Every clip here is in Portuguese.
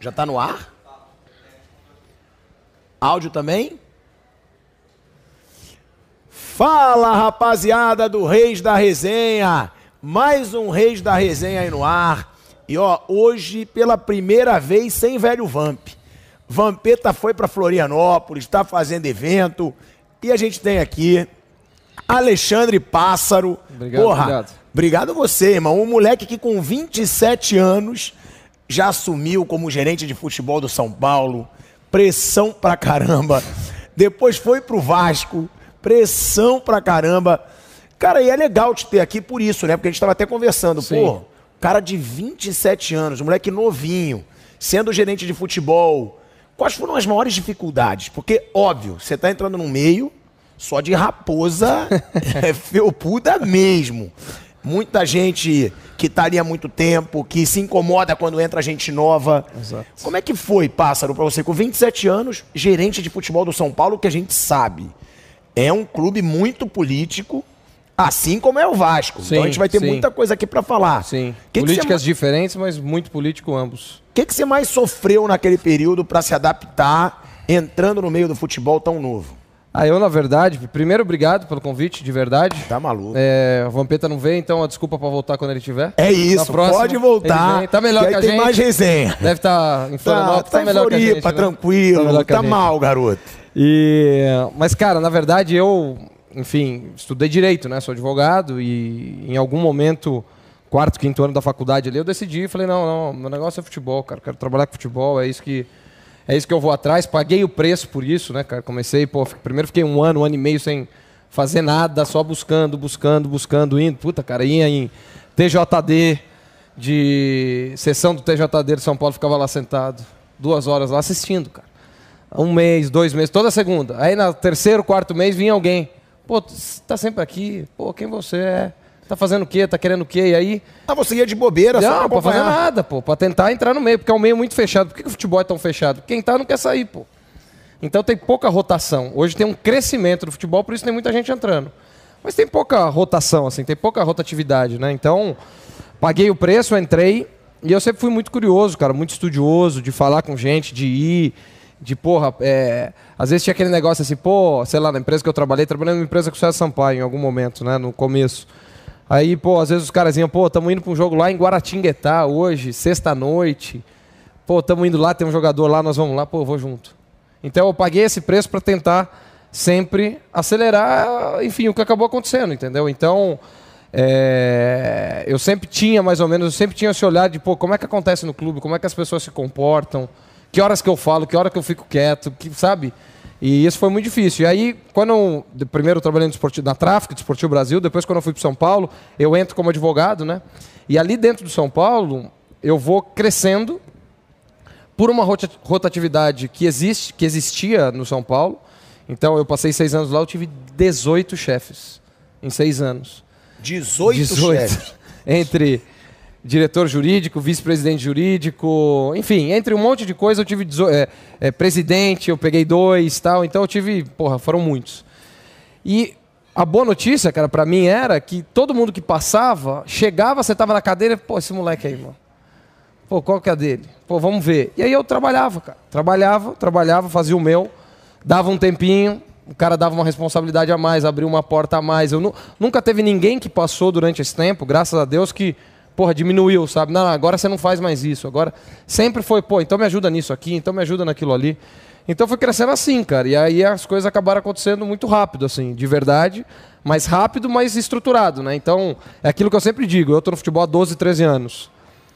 Já tá no ar? Áudio também? Fala, rapaziada do Reis da Resenha. Mais um Reis da Resenha aí no ar. E ó, hoje pela primeira vez sem velho Vamp. Vampeta foi para Florianópolis, está fazendo evento. E a gente tem aqui Alexandre Pássaro. Obrigado, Porra, obrigado. obrigado você, irmão. Um moleque que com 27 anos já assumiu como gerente de futebol do São Paulo. Pressão pra caramba. Depois foi pro Vasco. Pressão pra caramba. Cara, e é legal te ter aqui por isso, né? Porque a gente tava até conversando. Sim. Pô, cara de 27 anos, moleque novinho, sendo gerente de futebol. Quais foram as maiores dificuldades? Porque, óbvio, você tá entrando num meio só de raposa é felpuda mesmo. Muita gente que tá ali há muito tempo, que se incomoda quando entra gente nova. Exato. Como é que foi, Pássaro, pra você com 27 anos, gerente de futebol do São Paulo, que a gente sabe é um clube muito político, assim como é o Vasco. Sim, então a gente vai ter sim. muita coisa aqui pra falar. Sim. Que que Políticas você- diferentes, mas muito político ambos. O que, que você mais sofreu naquele período pra se adaptar, entrando no meio do futebol tão novo? Ah, eu, na verdade, primeiro, obrigado pelo convite, de verdade. Tá maluco. É, o Vampeta não veio, então a desculpa pra voltar quando ele tiver. É isso, próxima, pode voltar. Tá melhor que que, a tem gente. mais resenha. Deve estar em Tá, Florianópolis, tá, tá, melhor em que a gente. Floripa, né? tranquilo. Tá gente. mal, garoto. E, mas, cara, na verdade, eu, enfim, estudei direito, né? Sou advogado e em algum momento, quarto, quinto ano da faculdade ali, eu decidi falei, não, não, meu negócio é futebol, cara. Quero trabalhar com futebol, é isso que é isso que eu vou atrás. Paguei o preço por isso, né, cara? Comecei, pô, primeiro fiquei um ano, um ano e meio sem fazer nada, só buscando, buscando, buscando, indo. Puta, cara, ia em TJD, de sessão do TJD de São Paulo, ficava lá sentado, duas horas lá assistindo, cara. Um mês, dois meses, toda segunda. Aí no terceiro, quarto mês vinha alguém. Pô, tu tá sempre aqui. Pô, quem você é? Tá fazendo o quê? Tá querendo o quê? E aí. Ah, você ia de bobeira só Não, pra pra fazer nada, pô. Pra tentar entrar no meio, porque é um meio muito fechado. Por que, que o futebol é tão fechado? Quem tá não quer sair, pô. Então tem pouca rotação. Hoje tem um crescimento do futebol, por isso tem muita gente entrando. Mas tem pouca rotação, assim, tem pouca rotatividade, né? Então, paguei o preço, entrei. E eu sempre fui muito curioso, cara, muito estudioso, de falar com gente, de ir, de, porra, é... às vezes tinha aquele negócio assim, pô, sei lá, na empresa que eu trabalhei, trabalhei numa empresa com o César Sampaio em algum momento, né, no começo. Aí, pô, às vezes os caras iam, pô, estamos indo para um jogo lá em Guaratinguetá hoje, sexta-noite. Pô, estamos indo lá, tem um jogador lá, nós vamos lá, pô, vou junto. Então eu paguei esse preço para tentar sempre acelerar, enfim, o que acabou acontecendo, entendeu? Então, é, eu sempre tinha mais ou menos, eu sempre tinha esse olhar de, pô, como é que acontece no clube, como é que as pessoas se comportam, que horas que eu falo, que hora que eu fico quieto, que, sabe? E isso foi muito difícil. E aí, quando eu, primeiro eu trabalhei no esportivo, na Tráfico, de Esportivo Brasil, depois quando eu fui para São Paulo, eu entro como advogado, né? E ali dentro do São Paulo, eu vou crescendo por uma rota- rotatividade que existe, que existia no São Paulo. Então eu passei seis anos lá, eu tive 18 chefes em seis anos. 18, chefes. entre diretor jurídico, vice-presidente jurídico, enfim, entre um monte de coisa eu tive é, é, presidente, eu peguei dois, tal. Então eu tive, porra, foram muitos. E a boa notícia, cara, pra mim era que todo mundo que passava, chegava, você tava na cadeira, pô, esse moleque aí, mano. Pô, qual que é dele? Pô, vamos ver. E aí eu trabalhava, cara. Trabalhava, trabalhava, fazia o meu, dava um tempinho, o cara dava uma responsabilidade a mais, abriu uma porta a mais. Eu nu- nunca teve ninguém que passou durante esse tempo, graças a Deus, que, porra, diminuiu, sabe? Não, agora você não faz mais isso. Agora sempre foi, pô, então me ajuda nisso aqui, então me ajuda naquilo ali. Então foi crescendo assim, cara. E aí as coisas acabaram acontecendo muito rápido, assim, de verdade. Mais rápido, mas estruturado, né? Então, é aquilo que eu sempre digo. Eu tô no futebol há 12, 13 anos.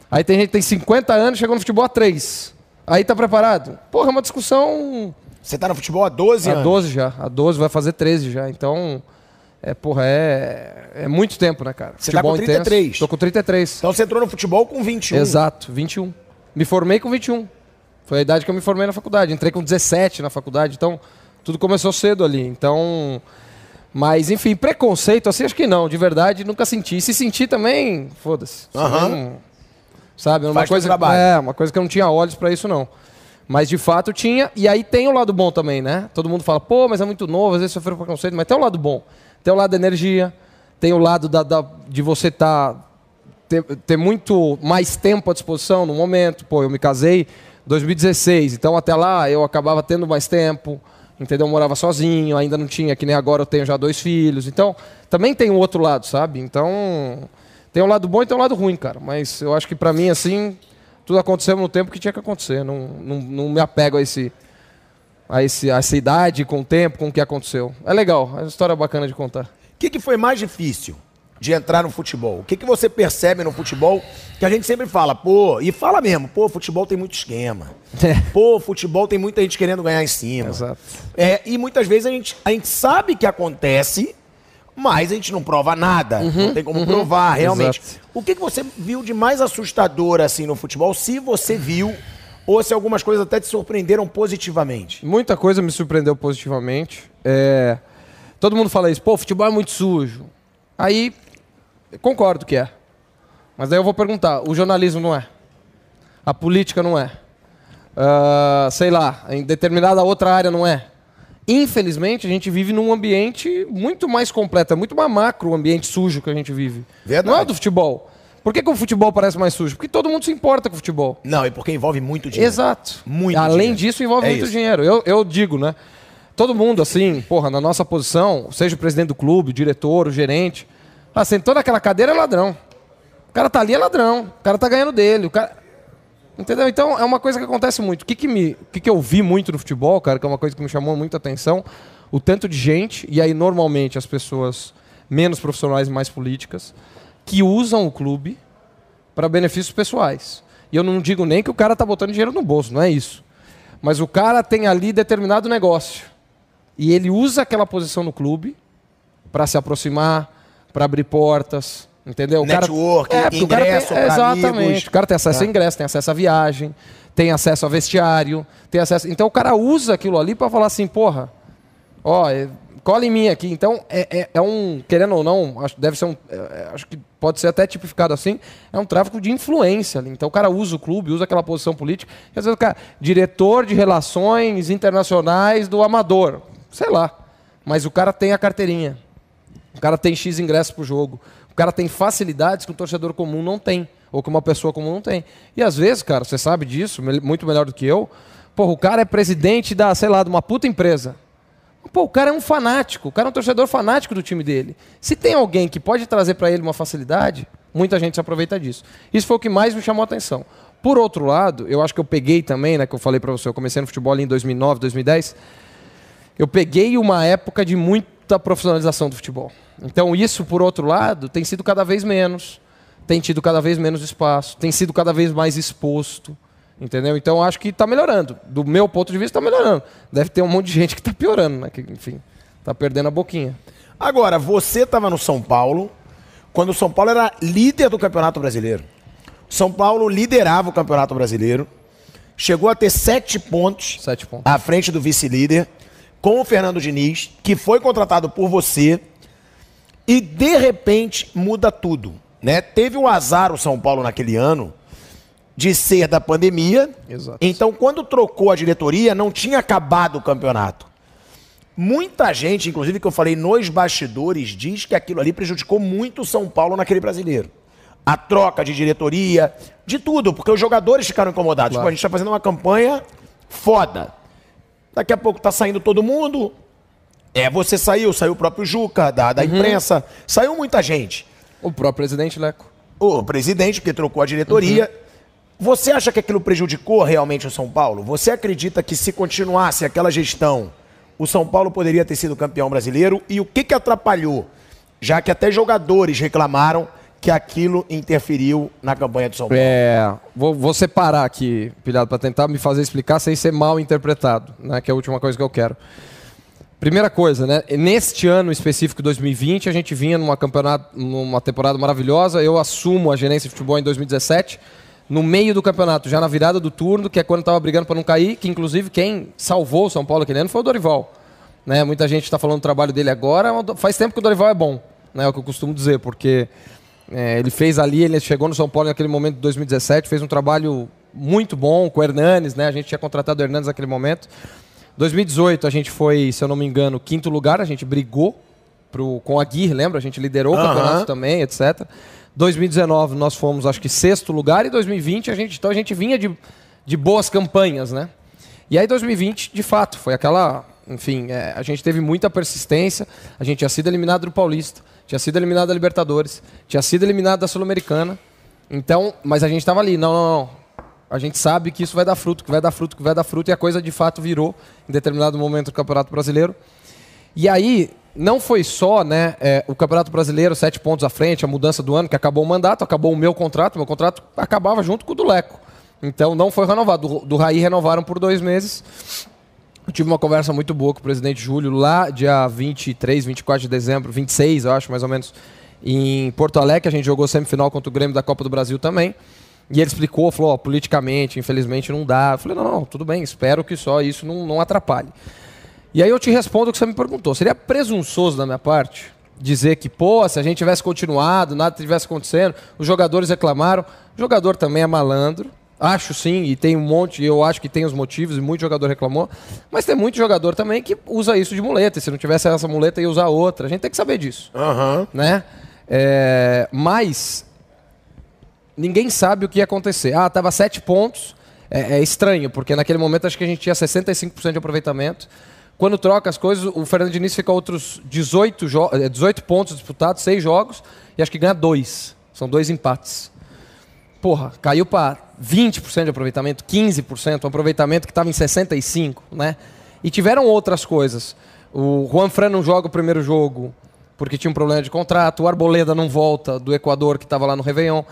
Aí tem gente que tem 50 anos, chegou no futebol há 3. Aí tá preparado? Porra, é uma discussão Você tá no futebol há 12 há anos? 12 já. Há 12, vai fazer 13 já. Então, é, porra, é, é muito tempo, né, cara? Você tá com 33. Intenso. Tô com 33. Então você entrou no futebol com 21. Exato, 21. Me formei com 21. Foi a idade que eu me formei na faculdade. Entrei com 17 na faculdade, então tudo começou cedo ali. Então, mas enfim, preconceito assim acho que não, de verdade nunca senti. E se sentir também, foda-se. Não- Sabe, uma Faz teu coisa, trabalho. é, uma coisa que eu não tinha olhos pra isso não. Mas de fato tinha, e aí tem o lado bom também, né? Todo mundo fala, pô, mas é muito novo, às vezes sofreu preconceito, mas tem o lado bom. Tem o lado da energia, tem o lado da, da- de você estar ter, ter muito mais tempo à disposição no momento. Pô, eu me casei 2016. Então até lá eu acabava tendo mais tempo, entendeu? Eu morava sozinho, ainda não tinha, que nem agora eu tenho já dois filhos. Então também tem o outro lado, sabe? Então tem um lado bom e tem um lado ruim, cara. Mas eu acho que para mim, assim, tudo aconteceu no tempo que tinha que acontecer. Não, não, não me apego a esse. A, esse, a essa idade, com o tempo, com o que aconteceu. É legal, é uma história bacana de contar. O que, que foi mais difícil? de entrar no futebol? O que, que você percebe no futebol que a gente sempre fala, pô, e fala mesmo, pô, futebol tem muito esquema. É. Pô, futebol tem muita gente querendo ganhar em cima. Exato. É, e muitas vezes a gente, a gente sabe que acontece, mas a gente não prova nada. Uhum, não tem como uhum, provar, realmente. Exato. O que, que você viu de mais assustador assim no futebol? Se você viu, ou se algumas coisas até te surpreenderam positivamente? Muita coisa me surpreendeu positivamente. É... Todo mundo fala isso, pô, futebol é muito sujo. Aí Concordo que é. Mas daí eu vou perguntar: o jornalismo não é? A política não é? Uh, sei lá, em determinada outra área não é? Infelizmente, a gente vive num ambiente muito mais completo, é muito mais macro o ambiente sujo que a gente vive. Verdade. Não é do futebol. Por que, que, o futebol parece mais sujo? Porque todo mundo se importa com o futebol. Não, e porque envolve muito dinheiro. Exato. Muito Além dinheiro. disso, envolve é muito isso. dinheiro. Eu, eu digo, né? Todo mundo, assim, porra, na nossa posição, seja o presidente do clube, o diretor, o gerente, ah, sentou naquela cadeira é ladrão. O cara tá ali é ladrão. O cara tá ganhando dele. O cara... Entendeu? Então é uma coisa que acontece muito. O que, que, me, o que, que eu vi muito no futebol, cara, que é uma coisa que me chamou muita atenção, o tanto de gente, e aí normalmente as pessoas menos profissionais e mais políticas, que usam o clube para benefícios pessoais. E eu não digo nem que o cara tá botando dinheiro no bolso, não é isso. Mas o cara tem ali determinado negócio. E ele usa aquela posição no clube para se aproximar, para abrir portas, entendeu? O Network, cara, é, ingresso, tem, Exatamente. Amigos. O cara tem acesso é. a ingresso, tem acesso a viagem, tem acesso a vestiário, tem acesso... Então o cara usa aquilo ali para falar assim, porra, ó, é, cola em mim aqui. Então é, é, é um, querendo ou não, acho, deve ser um, é, é, acho que pode ser até tipificado assim, é um tráfico de influência. Então o cara usa o clube, usa aquela posição política, às vezes o cara, diretor de relações internacionais do Amador, sei lá, mas o cara tem a carteirinha. O cara tem X ingressos pro jogo. O cara tem facilidades que o torcedor comum não tem. Ou que uma pessoa comum não tem. E às vezes, cara, você sabe disso, muito melhor do que eu. Porra, o cara é presidente da, sei lá, de uma puta empresa. Pô, o cara é um fanático, o cara é um torcedor fanático do time dele. Se tem alguém que pode trazer para ele uma facilidade, muita gente se aproveita disso. Isso foi o que mais me chamou a atenção. Por outro lado, eu acho que eu peguei também, né, que eu falei para você, eu comecei no futebol em 2009, 2010. Eu peguei uma época de muita profissionalização do futebol. Então, isso, por outro lado, tem sido cada vez menos, tem tido cada vez menos espaço, tem sido cada vez mais exposto. Entendeu? Então, acho que está melhorando. Do meu ponto de vista, está melhorando. Deve ter um monte de gente que está piorando, né? Que, enfim, está perdendo a boquinha. Agora, você estava no São Paulo quando o São Paulo era líder do Campeonato Brasileiro. São Paulo liderava o Campeonato Brasileiro, chegou a ter sete pontos, sete pontos. à frente do vice-líder, com o Fernando Diniz, que foi contratado por você e de repente muda tudo. Né? Teve o azar o São Paulo naquele ano de ser da pandemia. Exato. Então, quando trocou a diretoria, não tinha acabado o campeonato. Muita gente, inclusive que eu falei nos bastidores, diz que aquilo ali prejudicou muito o São Paulo naquele brasileiro. A troca de diretoria, de tudo, porque os jogadores ficaram incomodados. Claro. A gente está fazendo uma campanha foda. Daqui a pouco tá saindo todo mundo, é, você saiu, saiu o próprio Juca, da, da uhum. imprensa, saiu muita gente. O próprio presidente Leco. O presidente, porque trocou a diretoria. Uhum. Você acha que aquilo prejudicou realmente o São Paulo? Você acredita que se continuasse aquela gestão, o São Paulo poderia ter sido campeão brasileiro? E o que, que atrapalhou? Já que até jogadores reclamaram que aquilo interferiu na campanha do São Paulo. É, vou, vou separar aqui, pilhado, para tentar me fazer explicar sem ser mal interpretado, né, que é a última coisa que eu quero. Primeira coisa, né? Neste ano específico 2020, a gente vinha numa campeonato, numa temporada maravilhosa. Eu assumo a gerência de futebol em 2017, no meio do campeonato, já na virada do turno, que é quando estava brigando para não cair, que inclusive quem salvou o São Paulo aquele ano foi o Dorival. Né? Muita gente está falando do trabalho dele agora. Faz tempo que o Dorival é bom, né? É o que eu costumo dizer, porque é, ele fez ali, ele chegou no São Paulo naquele momento de 2017, fez um trabalho muito bom com o Hernanes, né? A gente tinha contratado o Hernanes naquele momento. 2018 a gente foi, se eu não me engano, quinto lugar, a gente brigou pro, com a Guir, lembra? A gente liderou o uhum. campeonato também, etc. 2019 nós fomos, acho que, sexto lugar, e 2020 a gente, então a gente vinha de, de boas campanhas, né? E aí 2020, de fato, foi aquela, enfim, é, a gente teve muita persistência, a gente tinha sido eliminado do Paulista, tinha sido eliminado da Libertadores, tinha sido eliminado da Sul-Americana. Então, mas a gente estava ali, não, não, não. A gente sabe que isso vai dar fruto, que vai dar fruto, que vai dar fruto, e a coisa de fato virou em determinado momento do Campeonato Brasileiro. E aí, não foi só né, é, o Campeonato Brasileiro, sete pontos à frente, a mudança do ano, que acabou o mandato, acabou o meu contrato, meu contrato acabava junto com o do Leco. Então não foi renovado. Do, do Raí renovaram por dois meses. Eu tive uma conversa muito boa com o presidente Júlio lá, dia 23, 24 de dezembro, 26, eu acho, mais ou menos, em Porto Alegre. A gente jogou semifinal contra o Grêmio da Copa do Brasil também. E ele explicou, falou, politicamente, infelizmente não dá. Eu falei, não, não, tudo bem, espero que só isso não, não atrapalhe. E aí eu te respondo o que você me perguntou. Seria presunçoso da minha parte dizer que, pô, se a gente tivesse continuado, nada tivesse acontecendo, os jogadores reclamaram. O jogador também é malandro. Acho sim, e tem um monte, eu acho que tem os motivos, e muito jogador reclamou. Mas tem muito jogador também que usa isso de muleta. E se não tivesse essa muleta, ia usar outra. A gente tem que saber disso. Aham. Né? É, mas ninguém sabe o que ia acontecer. Ah, tava sete pontos. É, é estranho, porque naquele momento acho que a gente tinha 65% de aproveitamento. Quando troca as coisas, o Fernando Diniz fica outros 18, jo- eh, 18 pontos disputados, seis jogos, e acho que ganha dois. São dois empates. Porra, caiu para 20% de aproveitamento, 15%, um aproveitamento que estava em 65%, né? E tiveram outras coisas. O Juan Fran não joga o primeiro jogo porque tinha um problema de contrato, o Arboleda não volta do Equador que estava lá no Réveillon.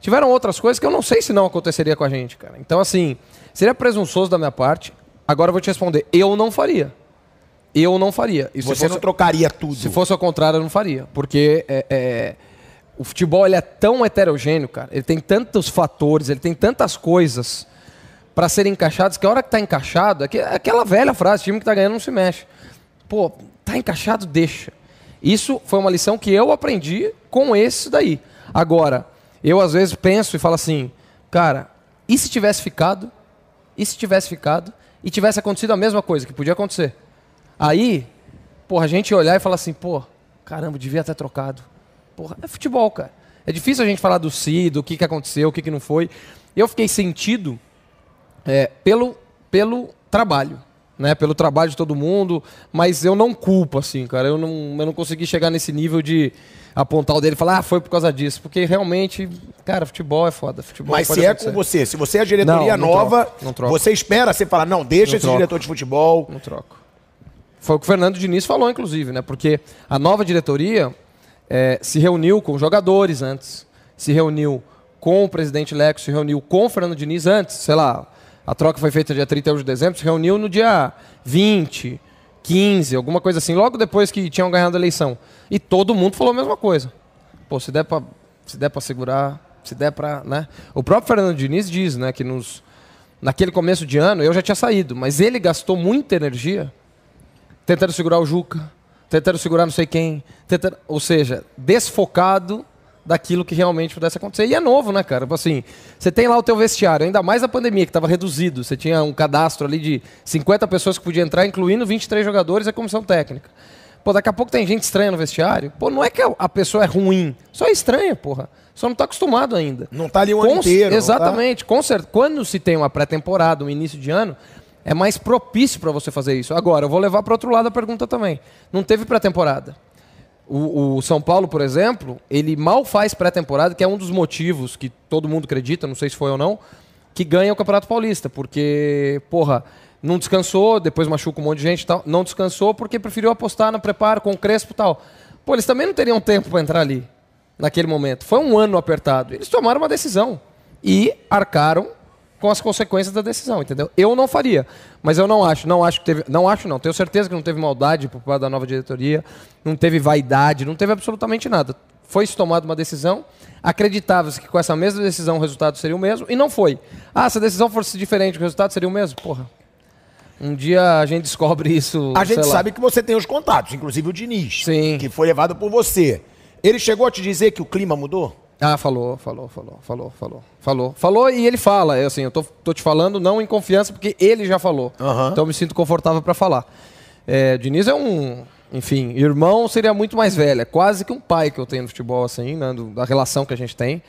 Tiveram outras coisas que eu não sei se não aconteceria com a gente, cara. Então, assim, seria presunçoso da minha parte. Agora eu vou te responder. Eu não faria. Eu não faria. E Você fosse- não trocaria tudo. se fosse ao contrário, eu não faria. Porque é, é, o futebol ele é tão heterogêneo, cara. Ele tem tantos fatores, ele tem tantas coisas para serem encaixados que a hora que tá encaixado, é é aquela velha frase, time que tá ganhando não se mexe. Pô, tá encaixado, deixa. Isso foi uma lição que eu aprendi com esse daí. Agora, eu às vezes penso e falo assim, cara, e se tivesse ficado? E se tivesse ficado? E tivesse acontecido a mesma coisa, que podia acontecer? Aí, porra, a gente olhar e falar assim, pô, caramba, devia ter trocado. Porra, é futebol, cara. É difícil a gente falar do si, do que, que aconteceu, o que, que não foi. Eu fiquei sentido é, pelo, pelo trabalho, né? Pelo trabalho de todo mundo, mas eu não culpo, assim, cara. Eu não, eu não consegui chegar nesse nível de apontar o dele e falar, ah, foi por causa disso. Porque realmente, cara, futebol é foda. Futebol Mas se é acontecer. com você, se você é a diretoria Não, não nova, troco, não troco. você espera, você fala, não, deixa Não esse troco. diretor de futebol. Não troco. Foi o que o Fernando Diniz falou, inclusive, né? Porque a nova diretoria eh, se reuniu com jogadores antes, se reuniu com o presidente Leco, se reuniu com o Fernando Diniz antes, sei lá, a troca foi feita dia 31 de dezembro, se reuniu no dia 20, 15, alguma coisa assim, logo depois que tinham ganhado a eleição. E todo mundo falou a mesma coisa. Pô, se der pra, se der pra segurar, se der pra, né? O próprio Fernando Diniz diz, né, que nos naquele começo de ano eu já tinha saído, mas ele gastou muita energia tentando segurar o Juca, tentando segurar não sei quem, tentando, ou seja, desfocado daquilo que realmente pudesse acontecer. E é novo, né, cara? Tipo Assim, você tem lá o teu vestiário, ainda mais a pandemia, que estava reduzido. Você tinha um cadastro ali de 50 pessoas que podiam entrar, incluindo 23 jogadores e a comissão técnica. Pô, daqui a pouco tem gente estranha no vestiário. Pô, não é que a- pessoa é ruim, só é estranha, porra. Só não tá acostumado ainda. Não tá ali o ano Com- inteiro. tá? Exatamente. Com cer- Quando se tem uma pré-temporada, um início de ano, é mais propício para você fazer isso. Agora, eu vou levar para outro lado a pergunta também. Não teve pré-temporada. O, o São Paulo, por exemplo, ele mal faz pré-temporada, que é um dos motivos que todo mundo acredita, não sei se foi ou não, que ganha o Campeonato Paulista. Porque, porra, não descansou, depois machuca um monte de gente e tal. Não descansou porque preferiu apostar no preparo com o Crespo e tal. Pô, eles também não teriam tempo para entrar ali, naquele momento. Foi um ano apertado. Eles tomaram uma decisão e arcaram com as consequências da decisão, entendeu? Eu não faria, mas eu não acho, não acho que teve, não acho não, tenho certeza que não teve maldade por parte da nova diretoria, não teve vaidade, não teve absolutamente nada. Foi se tomada uma decisão, acreditava-se que com essa mesma decisão o resultado seria o mesmo e não foi. Ah, se a decisão fosse diferente, o resultado seria o mesmo? Porra. Um dia a gente descobre isso. A gente lá. sabe que você tem os contatos, inclusive o Diniz, Sim. que foi levado por você. Ele chegou a te dizer que o clima mudou? Ah, falou, falou, falou, falou, falou, falou. Falou e ele fala. Eu, assim, eu tô, tô te falando não em confiança, porque ele já falou. Aham. Então eu me sinto confortável para falar. É, Diniz é um, enfim, irmão seria muito mais velho. É quase que um pai que eu tenho no futebol, assim, né, da relação que a gente tem.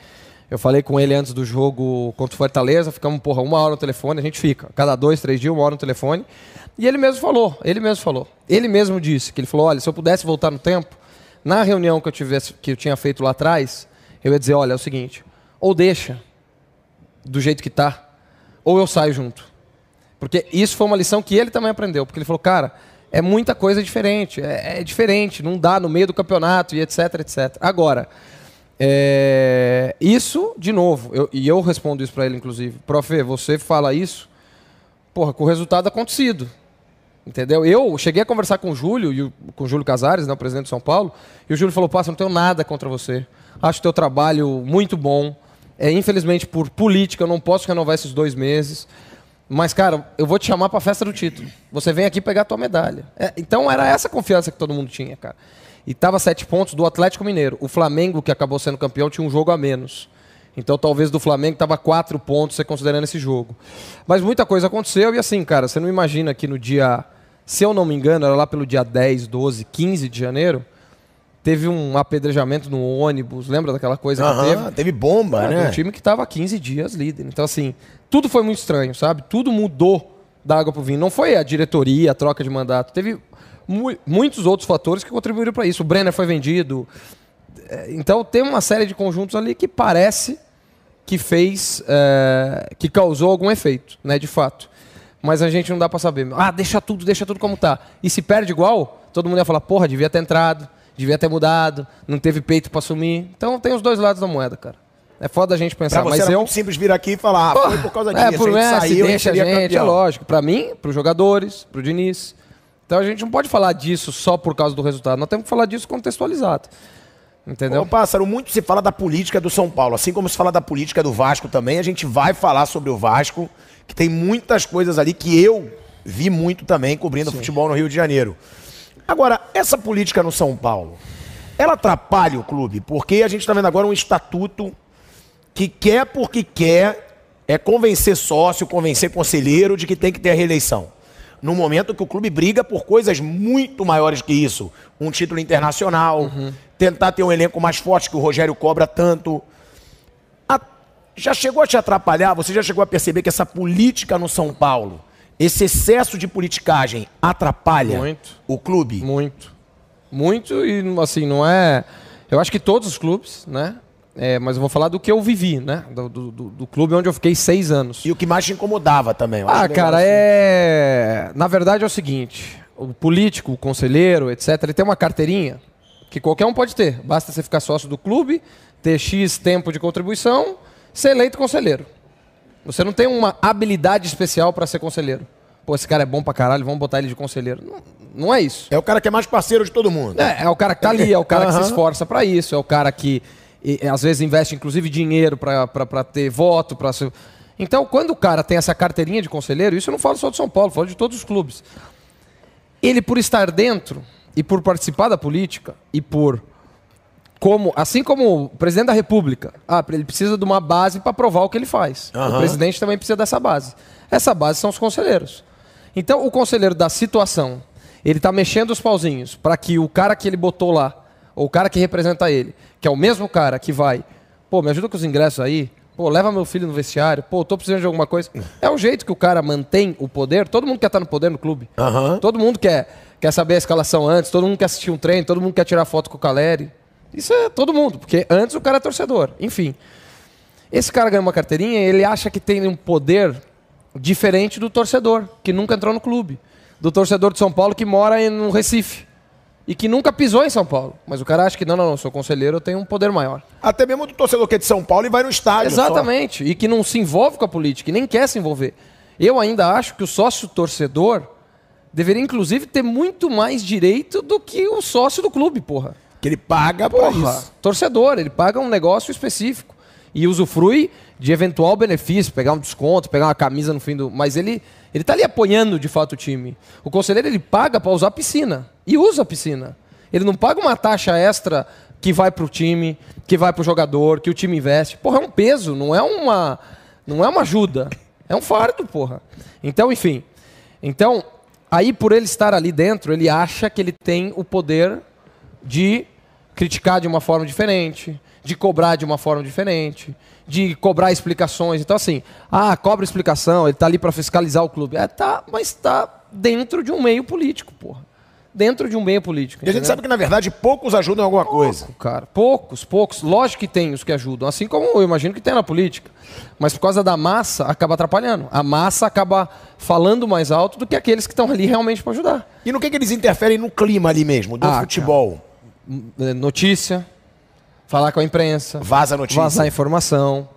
Eu falei com ele antes do jogo contra o Fortaleza, ficamos, porra, uma hora no telefone, a gente fica. Cada dois, três dias, uma hora no telefone. E ele mesmo falou, ele mesmo falou. Ele mesmo disse que ele falou: olha, se eu pudesse voltar no tempo, na reunião que eu, tivesse, que eu tinha feito lá atrás, eu ia dizer: olha, é o seguinte, ou deixa do jeito que tá, ou eu saio junto. Porque isso foi uma lição que ele também aprendeu. Porque ele falou, cara, é muita coisa diferente. É, é diferente, não dá no meio do campeonato e etc, etc. Agora, é, isso, de novo, eu, e eu respondo isso para ele, inclusive. Profe, você fala isso, porra, com o resultado acontecido. Entendeu? Eu cheguei a conversar com o Júlio, e com o Júlio Casares, né, o presidente de São Paulo, e o Júlio falou: Passa, não tenho nada contra você. Acho o teu trabalho muito bom. É, infelizmente, por política, eu não posso renovar esses dois meses. Mas, cara, eu vou te chamar para a festa do título. Você vem aqui pegar a tua medalha. É, então era essa confiança que todo mundo tinha, cara. E tava sete pontos do Atlético Mineiro. O Flamengo, que acabou sendo campeão, tinha um jogo a menos. Então talvez do Flamengo tava quatro pontos, você considerando esse jogo. Mas muita coisa aconteceu e assim, cara, você não imagina que no dia, se eu não me engano, era lá pelo dia 10, 12, 15 de janeiro, teve um apedrejamento no ônibus, lembra daquela coisa que teve? Teve bomba, É, né? Um time que estava 15 dias líder. Então, assim, tudo foi muito estranho, sabe? Tudo mudou da água pro vinho. Não foi a diretoria, a troca de mandato. Teve mu muitos outros fatores que contribuíram para isso. O Brenner foi vendido. É, Então, tem uma série de conjuntos ali que parece que fez, é, que causou algum efeito, né? De fato. Mas a gente não dá para saber. Ah, deixa tudo, deixa tudo como tá. E se perde igual, todo mundo ia falar, porra, devia ter entrado, devia ter mudado, não teve peito para assumir. Então tem os dois lados da moeda, cara. É foda a gente Pra pensar, você mas era eu muito simples vir aqui e falar, ah, foi por causa disso. é, por a gente é, saiu, deixa a gente, é campeão. lógico. Pra mim, pros jogadores, pro Diniz. Então a gente não pode falar disso só por causa do resultado. Nós temos que falar disso contextualizado. Entendeu? Ô, Pássaro, muito se fala da política do São Paulo, assim como se fala da política do Vasco também, a gente vai falar sobre o Vasco, que tem muitas coisas ali que eu vi muito também cobrindo futebol no Rio de Janeiro. Agora, essa política no São Paulo, ela atrapalha o clube, porque a gente está vendo agora um estatuto que quer porque quer é convencer sócio, convencer conselheiro de que tem que ter a reeleição. No momento que o clube briga por coisas muito maiores que isso. Um título internacional, tentar ter um elenco mais forte que o Rogério cobra tanto. A- Já chegou a te atrapalhar? Você já chegou a perceber que essa política no São Paulo, esse excesso de politicagem, atrapalha Muito. o clube? Muito. Muito e, assim, não é... Eu acho que todos os clubes, né? É, mas eu vou falar do que eu vivi, né? Do, do- do- clube onde eu fiquei seis anos. E o que mais te incomodava também. Ah, cara, assim. é. Na verdade é o seguinte: o político, o conselheiro, etc., ele tem uma carteirinha que qualquer um pode ter. Basta você ficar sócio do clube, ter X tempo de contribuição, ser eleito conselheiro. Você não tem uma habilidade especial para ser conselheiro. Pô, esse cara é bom pra caralho, vamos botar ele de conselheiro. Não, não é isso. É o cara que é mais parceiro de todo mundo. É, é o cara que tá ali, é o cara que se esforça pra isso, é o cara que e, e, às vezes investe inclusive dinheiro pra ter voto, para Então, quando o cara tem essa carteirinha de conselheiro, isso eu não falo só de São Paulo, falo de todos os clubes. Ele por estar dentro e por participar da política e por como, assim como o presidente da República, ah, ele precisa de uma base para provar o que ele faz. Aham. O presidente também precisa dessa base. Essa base são os conselheiros. Então, o conselheiro da situação, ele está mexendo os pauzinhos para que o cara que ele botou lá, ou o cara que representa ele, que é o mesmo cara que vai, pô, me ajuda com os ingressos aí, pô, leva meu filho no vestiário, pô, tô precisando de alguma coisa. É o jeito que o cara mantém o poder. Todo mundo quer estar no poder no clube. Aham. Todo mundo quer, quer saber a escalação antes, todo mundo quer assistir um treino, todo mundo quer tirar foto com o Caleri. Isso é todo mundo, porque antes o cara é torcedor. Enfim. Esse cara ganha uma carteirinha e ele acha que tem um poder diferente do torcedor, que nunca entrou no clube. Do torcedor de São Paulo que mora em- no Recife. E que nunca pisou em São Paulo. Mas o cara acha que, não, não, não, sou conselheiro, eu tenho um poder maior. Até mesmo do torcedor que é de São Paulo e vai no estádio. só. Exatamente. E que não se envolve com a política, e nem quer se envolver. Eu ainda acho que o sócio torcedor deveria, inclusive, ter muito mais direito do que o sócio do clube, porra. Que ele paga pra Porra, isso. torcedor, ele paga um negócio específico e usufrui de eventual benefício, pegar um desconto, pegar uma camisa no fim do. Mas ele, ele tá ali apoiando de fato o time. O conselheiro ele paga para usar a piscina e usa a piscina. Ele não paga uma taxa extra que vai pro time, que vai pro jogador, que o time investe. Porra, é um peso, não é uma, não é uma ajuda. É um fardo, porra. Então, enfim. Então, aí por ele estar ali dentro, ele acha que ele tem o poder de criticar de uma forma diferente, de cobrar de uma forma diferente, de cobrar explicações. Então, assim, ah, cobra explicação, ele está ali para fiscalizar o clube. É, tá, mas está dentro de um meio político, porra. Dentro de um meio político. E a gente sabe que, na verdade, poucos ajudam em alguma coisa. Pouco, cara. Poucos, poucos. Lógico que tem os que ajudam, assim como eu imagino que tem na política. Mas por causa da massa, acaba atrapalhando. A massa acaba falando mais alto do que aqueles que estão ali realmente para ajudar. E no que, que eles interferem no clima ali mesmo, do Ah, futebol? Eh, Notícia, falar com a imprensa, Vaza notícia. vazar informação,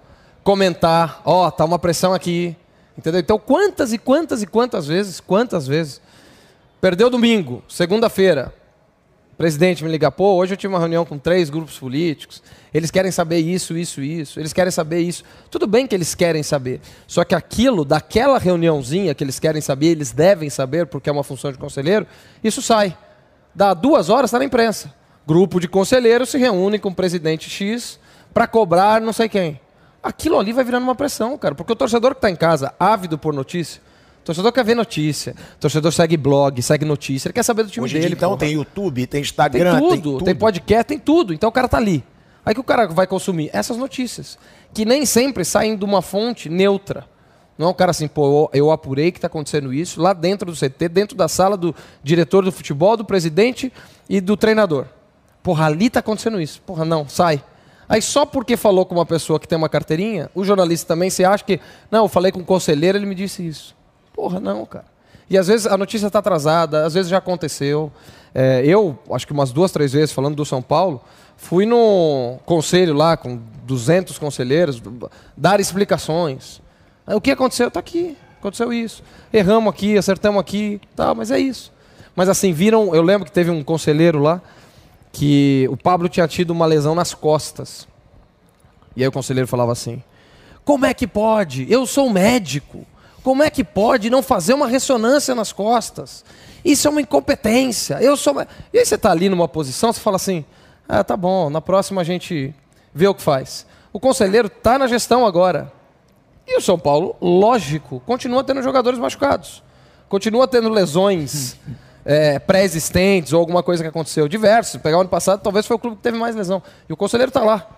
comentar, ó, tá uma pressão aqui, entendeu? Então, quantas e quantas e quantas vezes, quantas vezes, perdeu domingo, segunda-feira, o presidente me liga, pô, hoje eu tive uma reunião com três grupos políticos, eles querem saber isso, isso, isso, eles querem saber isso. Tudo bem que eles querem saber, só que aquilo, daquela reuniãozinha que eles querem saber, eles devem saber, porque é uma função de conselheiro, isso sai. Dá duas horas, está na imprensa. Grupo de conselheiros se reúne com o presidente X para cobrar não sei quem. Aquilo ali vai virando uma pressão, cara. Porque o torcedor que está em casa, ávido por notícia, o torcedor quer ver notícia, o torcedor segue blog, segue notícia, ele quer saber do time Hoje dele. dia, então, porra. tem YouTube, tem Tem Instagram, tudo, tem, podcast, tem tudo. Então o cara tá ali. Aí que o cara vai consumir essas notícias, que nem sempre saem de uma fonte neutra. Não é um cara assim, pô, eu, eu apurei que está acontecendo isso lá dentro do CT, dentro da sala do diretor do futebol, do presidente e do treinador. Porra, ali está acontecendo isso. Porra, não, sai. Aí só porque falou com uma pessoa que tem uma carteirinha, o jornalista também se acha que, não, eu falei com um conselheiro, ele me disse isso. Porra, não, cara. E às vezes a notícia está atrasada, às vezes já aconteceu. É, eu, acho que umas duas, três vezes, falando do São Paulo, fui no conselho lá com 200 conselheiros, dar explicações. Aí, o que aconteceu? Está aqui. Aconteceu isso. Erramos aqui, acertamos aqui, tá, mas é isso. Mas assim, viram, eu lembro que teve um conselheiro lá que o Pablo tinha tido uma lesão nas costas. E aí o conselheiro falava assim: Como é que pode? Eu sou médico. Como é que pode não fazer uma ressonância nas costas? Isso é uma incompetência. Eu sou. E aí você está ali numa posição, você fala assim: Ah, tá bom, na próxima a gente vê o que faz. O conselheiro está na gestão agora. E o São Paulo, lógico, continua tendo jogadores machucados. Continua tendo lesões é, pré-existentes ou alguma coisa que aconteceu. Diversos. Pegar o ano passado, talvez foi o clube que teve mais lesão. E o conselheiro está lá.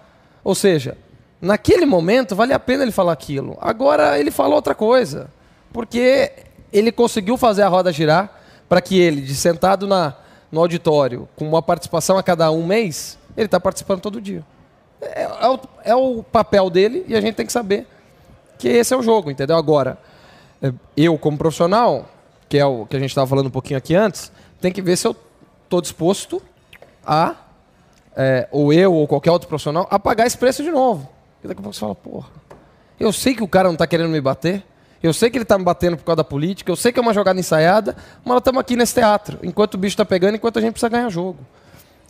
Ou seja, naquele momento, vale a pena ele falar aquilo. Agora, ele falou outra coisa. Porque ele conseguiu fazer a roda girar para que ele, de sentado na, no auditório, com uma participação a cada um mês, ele está participando todo dia. É, é o, é o papel dele e a gente tem que saber que esse é o jogo, entendeu? Agora, eu como profissional, que é o que a gente estava falando um pouquinho aqui antes, tem que ver se eu estou disposto a, é, ou eu ou qualquer outro profissional, a pagar esse preço de novo. E daqui a pouco você fala, porra, eu sei que o cara não está querendo me bater, eu sei que ele está me batendo por causa da política, eu sei que é uma jogada ensaiada, mas nós estamos aqui nesse teatro, enquanto o bicho está pegando, enquanto a gente precisa ganhar jogo.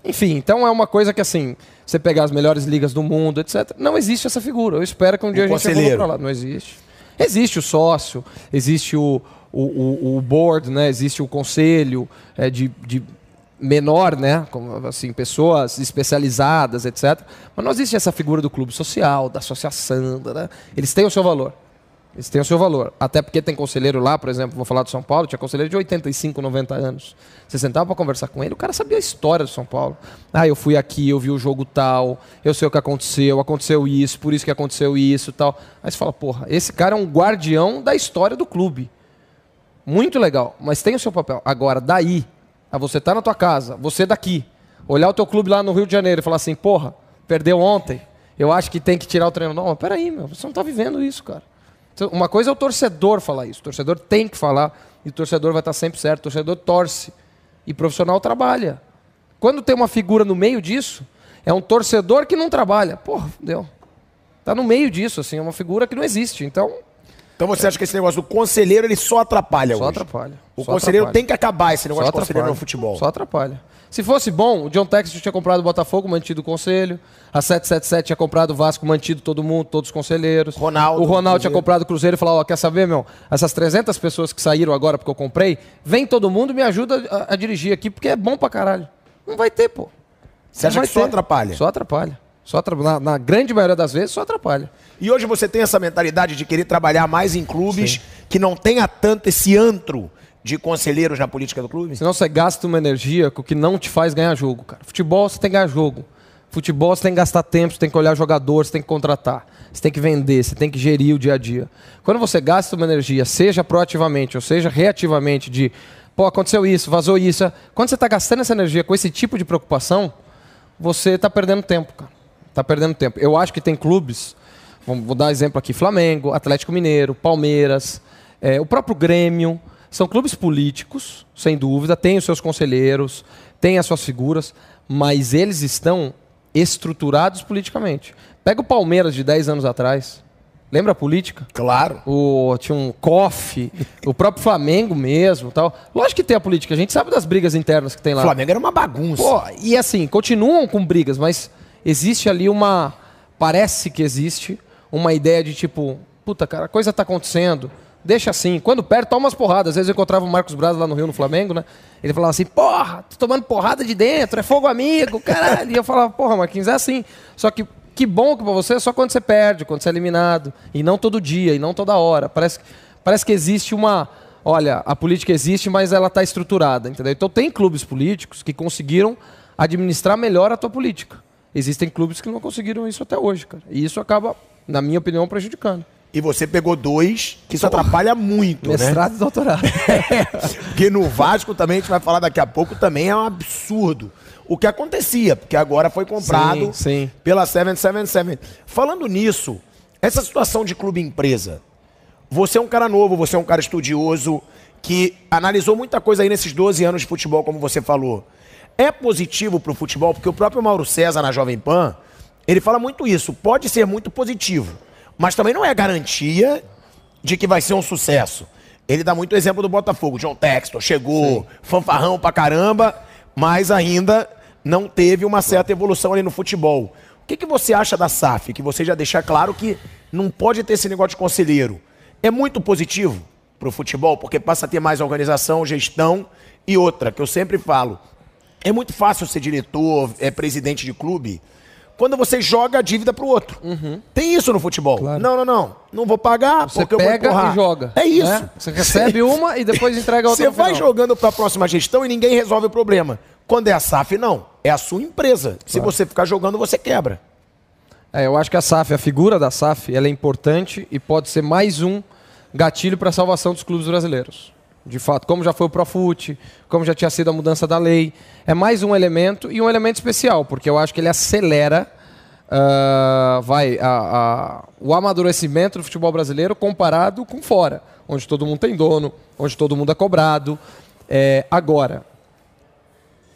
Enfim, então é uma coisa que assim, você pegar as melhores ligas do mundo, etc. Não existe essa figura. Eu espero que um dia a gente evolua pra lá. Não existe. Existe o sócio, existe o, o, o, o board, né? existe o conselho é, de, de menor, né? Como, assim, pessoas especializadas, etc. Mas não existe essa figura do clube social, da associação. Né? Eles têm o seu valor. Eles têm o seu valor. Até porque tem conselheiro lá, por exemplo, vou falar do São Paulo, tinha conselheiro de 85, 90 anos. Você sentava para conversar com ele, o cara sabia a história do São Paulo. Ah, eu fui aqui, eu vi o jogo tal, eu sei o que aconteceu, aconteceu isso, por isso que aconteceu isso tal. Aí você fala, porra, esse cara é um guardião da história do clube. Muito legal, mas tem o seu papel. Agora, daí, a você estar na tua casa, você daqui, olhar o teu clube lá no Rio de Janeiro e falar assim, porra, perdeu ontem, eu acho que tem que tirar o treino. Não, peraí, meu, você não está vivendo isso, cara. Então, Uma coisa é o torcedor falar isso. O torcedor tem que falar e o torcedor vai estar sempre certo. O torcedor torce e profissional trabalha. Quando tem uma figura no meio disso, é um torcedor que não trabalha. Porra, deu. Tá no meio disso, assim, é uma figura que não existe. Então, Então você acha que esse negócio do conselheiro ele só atrapalha só hoje? atrapalha. O Só conselheiro atrapalha. tem que acabar esse negócio Só de conselheiro atrapalha. no futebol. Só atrapalha. Se fosse bom, o John Texas tinha comprado o Botafogo, mantido o conselho. A 777 tinha comprado o Vasco, mantido todo mundo, todos os conselheiros. Ronaldo, O Ronaldo tinha comprado o Cruzeiro e falou: Ó, quer saber, meu? Essas 300 pessoas que saíram agora porque eu comprei, vem todo mundo e me ajuda a, a dirigir aqui, porque é bom pra caralho. Não vai ter, pô. Você acha que só ter. atrapalha? Só atrapalha. Só. Na, na grande maioria das vezes, só atrapalha. E hoje você tem essa mentalidade de querer trabalhar mais em clubes que não tenha tanto esse antro de conselheiros na política do clube? Senão você gasta uma energia com o que não te faz ganhar jogo, cara. Futebol você tem que ganhar jogo. Futebol você tem que gastar tempo, você tem que olhar jogador, você tem que contratar, você tem que vender, você tem que gerir o dia a dia. Quando você gasta uma energia, seja proativamente ou seja reativamente, de pô, aconteceu isso, vazou isso. Quando você está gastando essa energia com esse tipo de preocupação, você está perdendo tempo, cara. Está perdendo tempo. Eu acho que tem clubes, vou dar exemplo aqui: Flamengo, Atlético Mineiro, Palmeiras, é, o próprio Grêmio. São clubes políticos, sem dúvida, têm os seus conselheiros, têm as suas figuras, mas eles estão estruturados politicamente. Pega o Palmeiras de 10 anos atrás. Lembra a política? Claro. O, tinha um COF, o próprio Flamengo mesmo tal. Lógico que tem a política, a gente sabe das brigas internas que tem lá. O Flamengo era uma bagunça. Pô, e assim, continuam com brigas, mas existe ali uma. Parece que existe uma ideia de tipo, puta, cara, a coisa tá acontecendo deixa assim. Quando perde, toma umas porradas. Às vezes eu encontrava o Marcos Braz lá no Rio, no Flamengo, né? Ele falava assim, porra, tô tomando porrada de dentro, é fogo amigo, caralho. E eu falava, porra, Marquinhos, é assim. Só que que bom que pra você é só quando você perde, quando você é eliminado. E não todo dia, e não toda hora. Parece, parece que existe uma... Olha, a política existe, mas ela está estruturada, entendeu? Então tem clubes políticos que conseguiram administrar melhor a tua política. Existem clubes que não conseguiram isso até hoje, cara. E isso acaba, na minha opinião, prejudicando. E você pegou dois, que isso atrapalha muito, Mestrado né? e doutorado. Porque no Vasco também, a gente vai falar daqui a pouco, também é um absurdo. O que acontecia, porque agora foi comprado Sim, sim. pela 777. Falando nisso, essa situação de clube-empresa, você é um cara novo, você é um cara estudioso, que analisou muita coisa aí nesses 12 anos de futebol, como você falou. É positivo para o futebol, porque o próprio Mauro César, na Jovem Pan, ele fala muito isso. Pode ser muito positivo, mas também não é garantia de que vai ser um sucesso. Ele dá muito exemplo do Botafogo. John Textor chegou, fanfarrão pra caramba, mas ainda não teve uma certa evolução ali no futebol. O que, que você acha da SAF? Que você já deixa claro que não pode ter esse negócio de conselheiro. É muito positivo para o futebol, porque passa a ter mais organização, gestão e outra, que eu sempre falo. É muito fácil ser diretor, é presidente de clube, quando você joga a dívida pro outro. Tem isso no futebol. Claro. Não, não, não. Não vou pagar Você porque eu vou pega empurrar. e joga. É isso. né? Você recebe uma e depois entrega a outra Você vai final. jogando para a próxima gestão e ninguém resolve o problema. Quando é a SAF, não. É a sua empresa. Se você ficar jogando, você quebra. É, eu acho que a SAF, a figura da SAF, ela é importante e pode ser mais um gatilho para a salvação dos clubes brasileiros. De fato, como já foi o Profut, como já tinha sido a mudança da lei, é mais um elemento e um elemento especial, porque eu acho que ele acelera ah, vai, a- a- o amadurecimento do futebol brasileiro comparado com fora, onde todo mundo tem dono, onde todo mundo é cobrado. É, agora,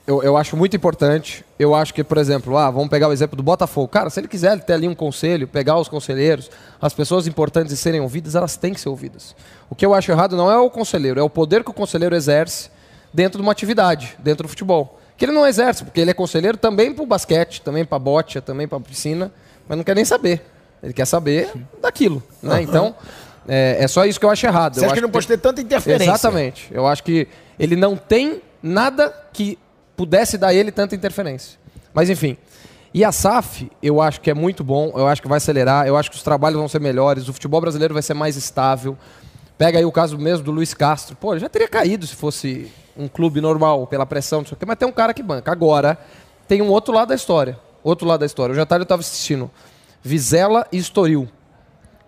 eu, eu acho muito importante. Eu acho que, por exemplo, ah, vamos pegar o exemplo do Botafogo. Cara, se ele quiser ter ali um conselho, pegar os conselheiros, as pessoas importantes e serem ouvidas, elas têm que ser ouvidas. O que eu acho errado não é o conselheiro, é o poder que o conselheiro exerce dentro de uma atividade, dentro do futebol. Que ele não exerce, porque ele é conselheiro também para o basquete, também para a bote, também para a piscina, mas não quer nem saber. Ele quer saber daquilo. Né? Então, é, é só isso que eu acho errado. Você eu acha que não pode tem- ter tanta interferência? Exatamente. Eu acho que ele não tem nada que pudesse dar ele tanta interferência. Mas enfim. E a SAF, eu acho que é muito bom, eu acho que vai acelerar, eu acho que os trabalhos vão ser melhores, o futebol brasileiro vai ser mais estável. Pega aí o caso mesmo do Luiz Castro. Pô, já teria caído se fosse um clube normal, pela pressão, não sei o quê, mas tem um cara que banca. Agora, tem um outro lado da história. Outro lado da história. O Jantar eu estava assistindo Vizela e Estoril.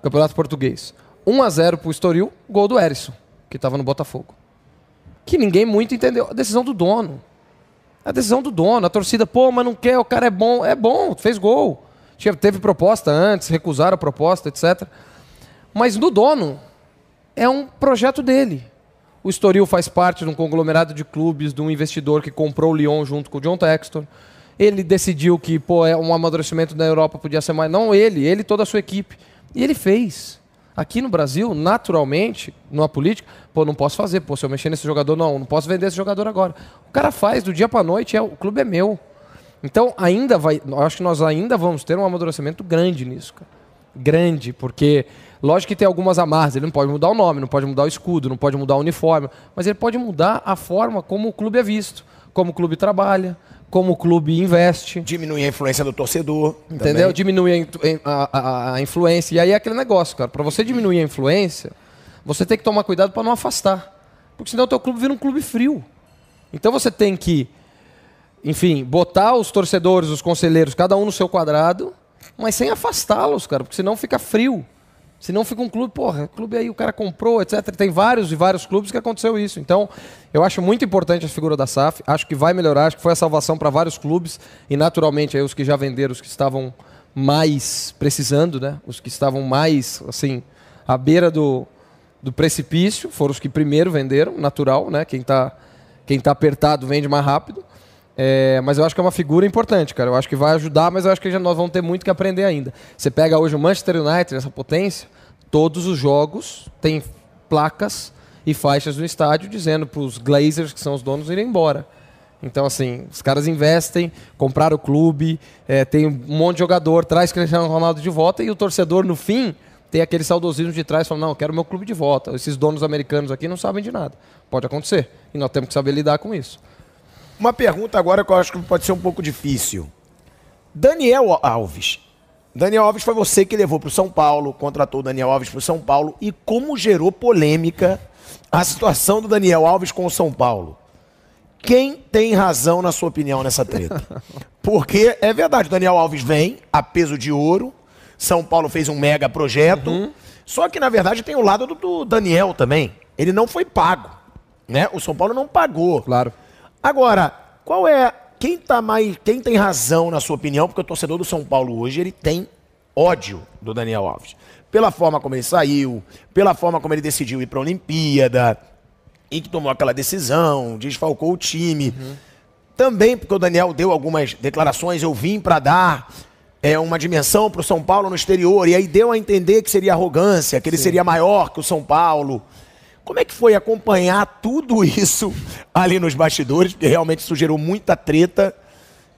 Campeonato Português. 1 a 0 pro Estoril, gol do Erisson, que estava no Botafogo. Que ninguém muito entendeu. A decisão do dono. A decisão do dono. A torcida, pô, mas não quer, o cara é bom. É bom, fez gol. Teve proposta antes, recusaram a proposta, etc. Mas no dono, é um projeto dele. O Estoril faz parte de um conglomerado de clubes, de um investidor que comprou o Lyon junto com o John Textor. Ele decidiu que pô, é um amadurecimento da Europa podia ser mais. Não ele, ele e toda a sua equipe. E ele fez. Aqui no Brasil, naturalmente, numa política, pô, não posso fazer. Pô, se eu mexer nesse jogador, não, não posso vender esse jogador agora. O cara faz do dia para noite, é, o clube é meu. Então, ainda vai. Acho que nós ainda vamos ter um amadurecimento grande nisso, cara. Grande, porque lógico que tem algumas amarras. Ele não pode mudar o nome, não pode mudar o escudo, não pode mudar o uniforme, mas ele pode mudar a forma como o clube é visto, como o clube trabalha, como o clube investe. Diminuir a influência do torcedor. Entendeu? também. In- a, a- a influência. E aí é aquele negócio, cara. Para você diminuir a influência, você tem que tomar cuidado para não afastar. Porque senão o teu clube vira um clube frio. Então você tem que, enfim, botar os torcedores, os conselheiros, cada um no seu quadrado, mas sem afastá-los, cara, porque senão fica frio. Senão fica um clube, porra, clube aí o cara comprou, etc. Tem vários e vários clubes que aconteceu isso. Então, eu acho muito importante a figura da SAF. Acho que vai melhorar, acho que foi a salvação para vários clubes e naturalmente aí os que já venderam, os que estavam mais precisando, né? Os que estavam mais, assim, à beira do, do precipício, foram os que primeiro venderam, natural, né? Quem está quem tá apertado vende mais rápido. É, mas eu acho que é uma figura importante, cara. Eu acho que vai ajudar, mas eu acho que já nós vamos ter muito que aprender ainda. Você pega hoje o Manchester United, essa potência, todos os jogos têm placas e faixas no estádio dizendo para os Glazers, que são os donos, irem embora. Então, assim, os caras investem, compraram o clube, é, tem um monte de jogador, traz Cristiano Ronaldo de volta e o torcedor, no fim, tem aquele saudosismo de trás, falando, não, eu quero meu clube de volta. Esses donos americanos aqui não sabem de nada. Pode acontecer. E nós temos que saber lidar com isso. Uma pergunta agora que eu acho que pode ser um pouco difícil. Daniel Alves. Daniel Alves foi você que levou para o São Paulo, contratou o Daniel Alves para o São Paulo. E como gerou polêmica a situação do Daniel Alves com o São Paulo? Quem tem razão, na sua opinião, nessa treta? Porque é verdade, o Daniel Alves vem a peso de ouro. São Paulo fez um mega projeto. Uhum. Só que, na verdade, tem o lado do, do Daniel também. Ele não foi pago. Né? O São Paulo não pagou. Claro. Agora, qual é. Quem tá mais. Quem tem razão, na sua opinião? Porque o torcedor do São Paulo hoje ele tem ódio do Daniel Alves. Pela forma como ele saiu, pela forma como ele decidiu ir para a Olimpíada, e que tomou aquela decisão, desfalcou o time. Uhum. Também porque o Daniel deu algumas declarações, eu vim para dar é, uma dimensão para o São Paulo no exterior, e aí deu a entender que seria arrogância, que ele Sim. seria maior que o São Paulo. Como é que foi acompanhar tudo isso ali nos bastidores? Porque realmente isso gerou muita treta.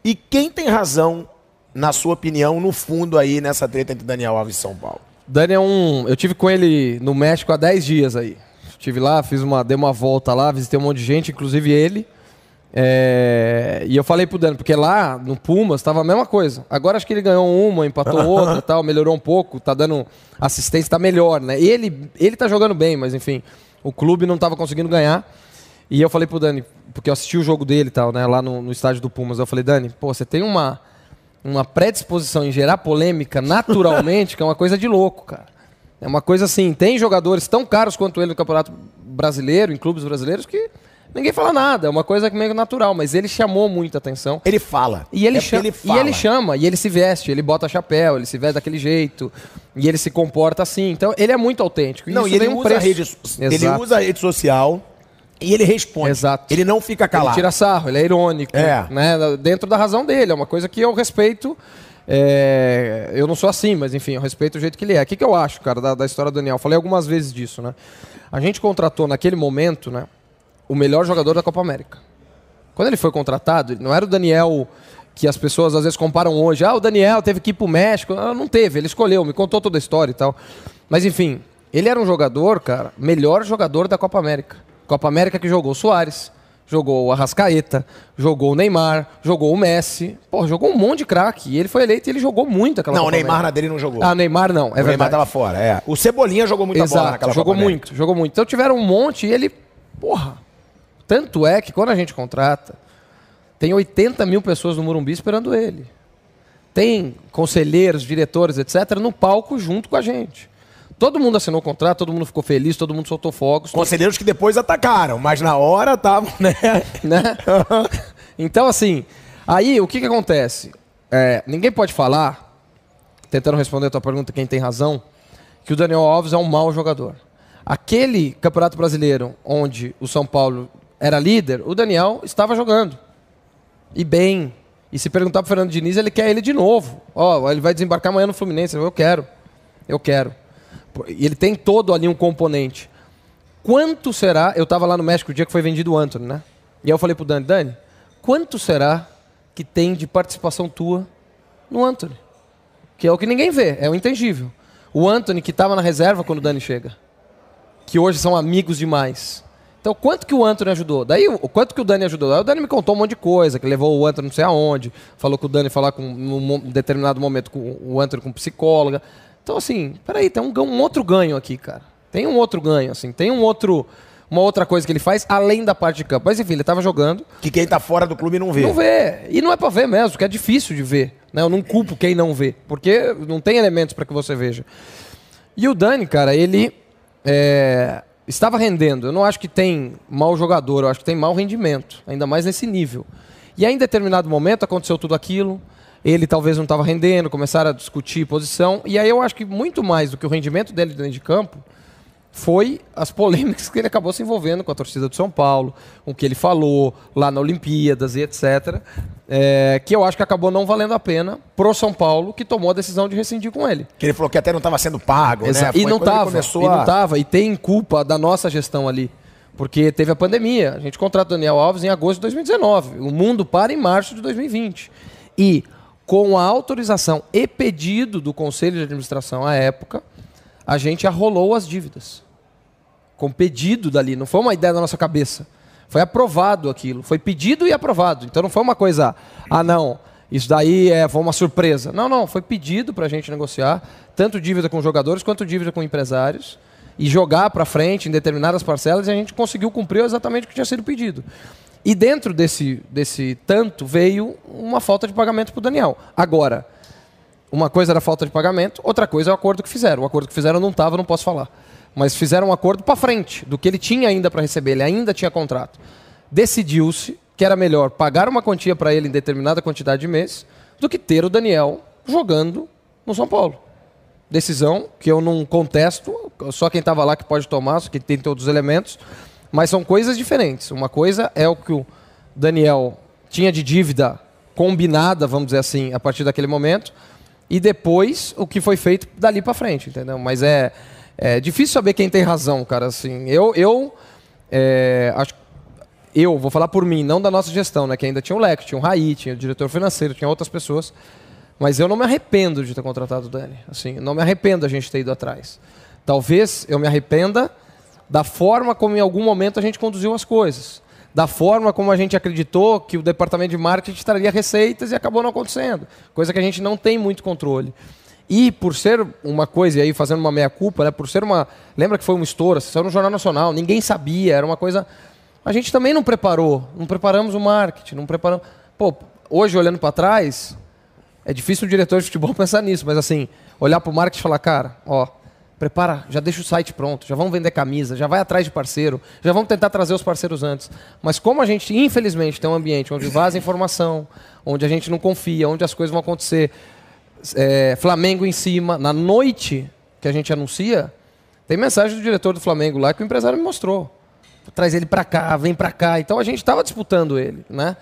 E quem tem razão, na sua opinião, no fundo aí nessa treta entre Daniel Alves e São Paulo? Daniel, um, eu tive com ele no México há 10 dias aí. Estive lá, fiz uma, dei uma volta lá, visitei um monte de gente, inclusive ele. É, e eu falei pro Dani, porque lá no Pumas estava a mesma coisa. Agora acho que ele ganhou uma, empatou outra, tal, melhorou um pouco, tá dando assistência, tá melhor, né? Ele, ele tá jogando bem, mas enfim. O clube não estava conseguindo ganhar. E eu falei pro Dani, porque eu assisti o jogo dele e tal, né, lá no, no estádio do Pumas. Eu falei, Dani, pô, você tem uma, uma predisposição em gerar polêmica naturalmente, que é uma coisa de louco, cara. É uma coisa assim, tem jogadores tão caros quanto ele no Campeonato Brasileiro, em clubes brasileiros, que ninguém fala nada. É uma coisa meio natural, mas ele chamou muita atenção. Ele fala. E ele, é chama, ele fala. e ele chama, e ele se veste, ele bota chapéu, ele se veste daquele jeito, e ele se comporta assim. Então, ele é muito autêntico. Não, e ele, um usa a rede, ele usa a rede social e ele responde. Exato. Ele não fica calado. Ele tira sarro, ele é irônico. É. Né, dentro da razão dele. É uma coisa que eu respeito. É, eu não sou assim, mas enfim, eu respeito o jeito que ele é. O que, que eu acho, cara, da, da história do Daniel? Falei algumas vezes disso, né? A gente contratou naquele momento, né? O melhor jogador da Copa América. Quando ele foi contratado, não era o Daniel que as pessoas às vezes comparam hoje. Ah, o Daniel teve que ir para o México. Não, não teve, ele escolheu, me contou toda a história e tal. Mas enfim, ele era um jogador, cara, melhor jogador da Copa América. Copa América que jogou o Soares, jogou o Arrascaeta, jogou o Neymar, jogou o Messi. Pô, jogou um monte de craque. E ele foi eleito e ele jogou muito aquela Não, Copa o Neymar América. na dele não jogou. Ah, o Neymar não, é o verdade. O Neymar tava fora, é. O Cebolinha jogou muita Exato, bola naquela jogou Copa muito, América. jogou muito. Então tiveram um monte e ele, porra, tanto é que quando a gente contrata, tem 80 mil pessoas no Morumbi esperando ele. Tem conselheiros, diretores, etc., no palco junto com a gente. Todo mundo assinou o contrato, todo mundo ficou feliz, todo mundo soltou fogos. Conselheiros que depois atacaram, mas na hora estavam, né? né? então, assim, aí o que, que acontece? É, ninguém pode falar, tentando responder a tua pergunta, quem tem razão, que o Daniel Alves é um mau jogador. Aquele Campeonato Brasileiro onde o São Paulo era líder, o Daniel estava jogando. E bem. E se perguntar para o Fernando Diniz, ele quer ele de novo. Ó, oh, ele vai desembarcar amanhã no Fluminense. Eu quero. Eu quero. E ele tem todo ali um componente. Quanto será? Eu estava lá no México o dia que foi vendido o Anthony, né? E aí eu falei pro Dani, Dani, quanto será que tem de participação tua no Anthony? Que é o que ninguém vê, é o intangível. O Anthony que estava na reserva quando o Dani chega. Que hoje são amigos demais. Então, quanto que o Anthony ajudou? Daí, o quanto que o Dani ajudou? Aí o Dani me contou um monte de coisa, que levou o Anthony não sei aonde, falou que o Dani falar com, num determinado momento com o Anthony com psicóloga. Então, assim, peraí, tem um, um outro ganho aqui, cara. Tem um outro ganho, assim, tem um outro, uma outra coisa que ele faz além da parte de campo. Mas enfim, ele estava jogando. Que quem tá fora do clube não vê. Não vê. E não é para ver mesmo, que é difícil de ver. Né? Eu não culpo quem não vê, porque não tem elementos para que você veja. E o Dani, cara, ele é, estava rendendo. Eu não acho que tem mau jogador, eu acho que tem mau rendimento, ainda mais nesse nível. E aí, em determinado momento, aconteceu tudo aquilo. Ele talvez não estava rendendo, começaram a discutir posição. E aí eu acho que muito mais do que o rendimento dele dentro de campo, foi as polêmicas que ele acabou se envolvendo com a torcida do São Paulo, com o que ele falou lá na Olimpíadas e etc. É, que eu acho que acabou não valendo a pena pro São Paulo, que tomou a decisão de rescindir com ele. Que ele falou que até não estava sendo pago, Exa né? E não estava, e não tava, e tem culpa da nossa gestão ali. Porque teve a pandemia. A gente contrata o Daniel Alves em agosto de 2019. O mundo para em março de 2020. E com a autorização e pedido do Conselho de Administração à época, a gente arrolou as dívidas. Com pedido dali, não foi uma ideia da nossa cabeça. Foi aprovado aquilo, foi pedido e aprovado. Então não foi uma coisa, ah não, isso daí é, foi uma surpresa. Não, não, foi pedido para a gente negociar, tanto dívida com jogadores quanto dívida com empresários, e jogar para frente em determinadas parcelas, e a gente conseguiu cumprir exatamente o que tinha sido pedido. E dentro desse, desse tanto veio uma falta de pagamento para o Daniel. Agora, uma coisa era falta de pagamento, outra coisa é o acordo que fizeram. O acordo que fizeram não estava, não posso falar. Mas fizeram um acordo para frente, do que ele tinha ainda para receber, ele ainda tinha contrato. Decidiu-se que era melhor pagar uma quantia para ele em determinada quantidade de meses do que ter o Daniel jogando no São Paulo. Decisão que eu não contesto, só quem estava lá que pode tomar, só que tem todos os elementos, mas são coisas diferentes. Uma coisa é o que o Daniel tinha de dívida combinada, vamos dizer assim, a partir daquele momento, e depois o que foi feito dali para frente, entendeu? Mas é, é difícil saber quem tem razão, cara. Assim, eu, eu é, acho, eu vou falar por mim, não da nossa gestão, né? Que ainda tinha o Leco, tinha o Raí, tinha o diretor financeiro, tinha outras pessoas. Mas eu não me arrependo de ter contratado o Dani. Assim, não me arrependo da gente ter ido atrás. Talvez eu me arrependa da forma como em algum momento a gente conduziu as coisas da forma como a gente acreditou que o departamento de marketing traria receitas e acabou não acontecendo. Coisa que a gente não tem muito controle. E por ser uma coisa, e aí fazendo uma meia-culpa, né, por ser uma. Lembra que foi um estouro, saiu no Jornal Nacional, ninguém sabia, era uma coisa. A gente também não preparou, não preparamos o marketing, não preparamos. Pô, hoje olhando para trás, é difícil o diretor de futebol pensar nisso, mas assim, olhar para o marketing e falar, cara, ó, prepara, já deixa o site pronto, já vamos vender camisa, já vai atrás de parceiro, já vamos tentar trazer os parceiros antes. Mas como a gente, infelizmente, tem um ambiente onde vaza informação, onde a gente não confia, onde as coisas vão acontecer, é, Flamengo em cima, na noite que a gente anuncia, tem mensagem do diretor do Flamengo lá que o empresário me mostrou. Traz ele para cá, vem para cá. Então a gente estava disputando ele, né?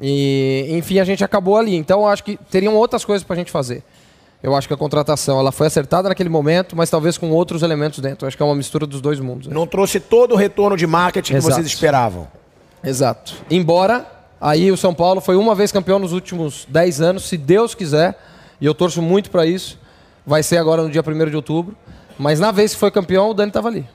E, enfim, a gente acabou ali. Então acho que teriam outras coisas para a gente fazer. Eu acho que a contratação ela foi acertada naquele momento, mas talvez com outros elementos dentro. Eu acho que é uma mistura dos dois mundos. Né? Não trouxe todo o retorno de marketing Exato. que vocês esperavam. Exato. Embora aí o São Paulo foi uma vez campeão nos últimos 10 anos, se Deus quiser, e eu torço muito para isso. Vai ser agora no dia 1 de outubro. Mas na vez que foi campeão, o Dani estava ali.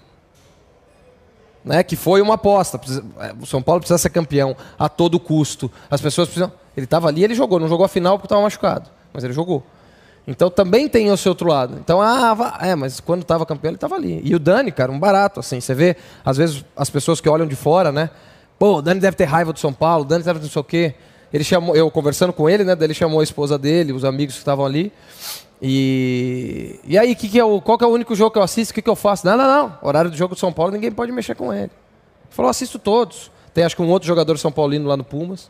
Né, que foi uma aposta. É, o São Paulo precisa ser campeão a todo custo. As pessoas precisam. Ele estava ali, ele jogou. Não jogou a final porque estava machucado, mas ele jogou. Então também tem o seu outro lado. Então, ah, é, mas quando estava campeão ele estava ali. E o Dani, cara, um barato, assim. Você vê, às vezes, as pessoas que olham de fora, né? Pô, o Dani deve ter raiva do São Paulo, o Dani deve não sei o quê. Ele chamou, eu conversando com ele, né? Ele chamou a esposa dele, os amigos que estavam ali. E, e aí, que que é o, qual que é o único jogo que eu assisto? O que, que eu faço? Não, não, não. Horário do jogo do São Paulo, ninguém pode mexer com ele. Ele falou, assisto todos. Tem acho que um outro jogador São Paulino lá no Pumas.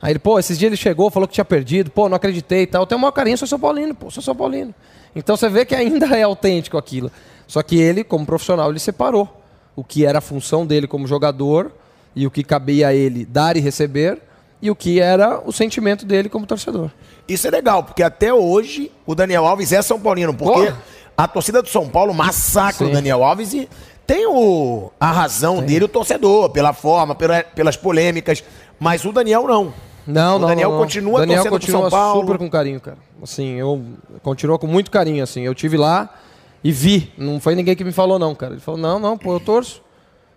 Aí ele, pô, esses dias ele chegou, falou que tinha perdido, pô, não acreditei e tal. Eu tenho o maior carinho, sou São Paulino, pô, sou São Paulino. Então você vê que ainda é autêntico aquilo. Só que ele, como profissional, ele separou o que era a função dele como jogador e o que cabia a ele dar e receber e o que era o sentimento dele como torcedor. Isso é legal, porque até hoje o Daniel Alves é São Paulino, porque a torcida do São Paulo massacra Sim. o Daniel Alves e tem o, a razão Sim. dele, o torcedor, pela forma, pela, pelas polêmicas, mas o Daniel não. Não, o não. Daniel não, continua Daniel torcendo continua São Paulo. super com carinho, cara. Assim, eu continuo com muito carinho, assim. Eu tive lá e vi. Não foi ninguém que me falou, não, cara. Ele falou, não, não, pô, eu torço.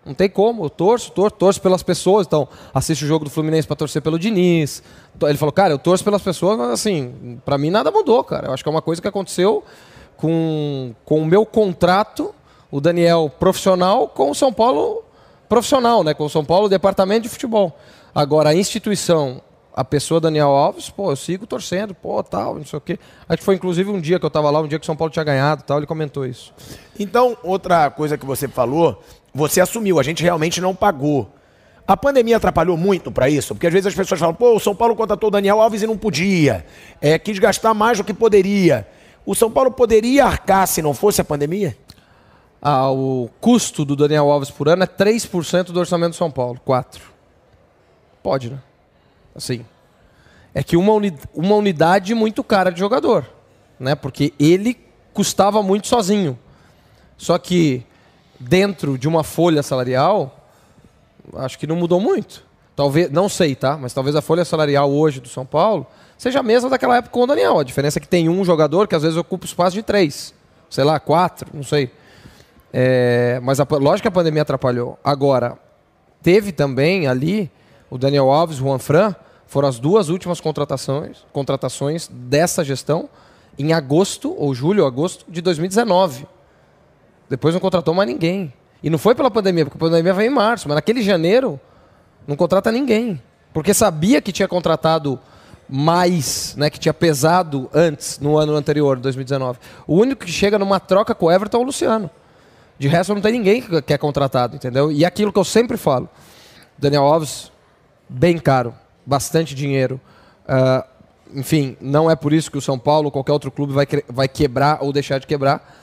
Não tem como, eu torço, torço, torço pelas pessoas. Então, assiste o jogo do Fluminense para torcer pelo Diniz. Ele falou, cara, eu torço pelas pessoas, mas assim, para mim nada mudou, cara. Eu acho que é uma coisa que aconteceu com, com o meu contrato, o Daniel profissional, com o São Paulo profissional, né? Com o São Paulo, departamento de futebol. Agora, a instituição, a pessoa Daniel Alves, pô, eu sigo torcendo, pô, tal, não sei o quê. Acho que foi inclusive um dia que eu tava lá, um dia que o São Paulo tinha ganhado tal, ele comentou isso. Então, outra coisa que você falou, você assumiu, a gente realmente não pagou. A pandemia atrapalhou muito para isso, porque às vezes as pessoas falam, pô, o São Paulo contratou o Daniel Alves e não podia, é, quis gastar mais do que poderia. O São Paulo poderia arcar se não fosse a pandemia? Ah, o custo do Daniel Alves por ano é 3% do orçamento do São Paulo, 4%. Pode, né? Assim. É que uma, uni uma unidade muito cara de jogador, né? Porque ele custava muito sozinho. Só que dentro de uma folha salarial, acho que não mudou muito. Talvez, não sei, tá? Mas talvez a folha salarial hoje do São Paulo seja a mesma daquela época com o Daniel. A diferença é que tem um jogador que às vezes ocupa o espaço de três, sei lá, quatro, não sei. É, mas a, lógico que a pandemia atrapalhou. Agora, teve também ali o Daniel Alves, o Juan Fran, foram as duas últimas contratações, contratações dessa gestão em agosto, ou julho, agosto de 2019. Depois não contratou mais ninguém. E não foi pela pandemia, porque a pandemia veio em março, mas naquele janeiro não contrata ninguém. Porque sabia que tinha contratado mais, né, que tinha pesado antes, no ano anterior, 2019. O único que chega numa troca com o Everton é o Luciano. De resto, não tem ninguém que é contratado, entendeu? E aquilo que eu sempre falo. Daniel Alves, bem caro, bastante dinheiro. Uh, enfim, não é por isso que o São Paulo ou qualquer outro clube vai, vai quebrar ou deixar de quebrar.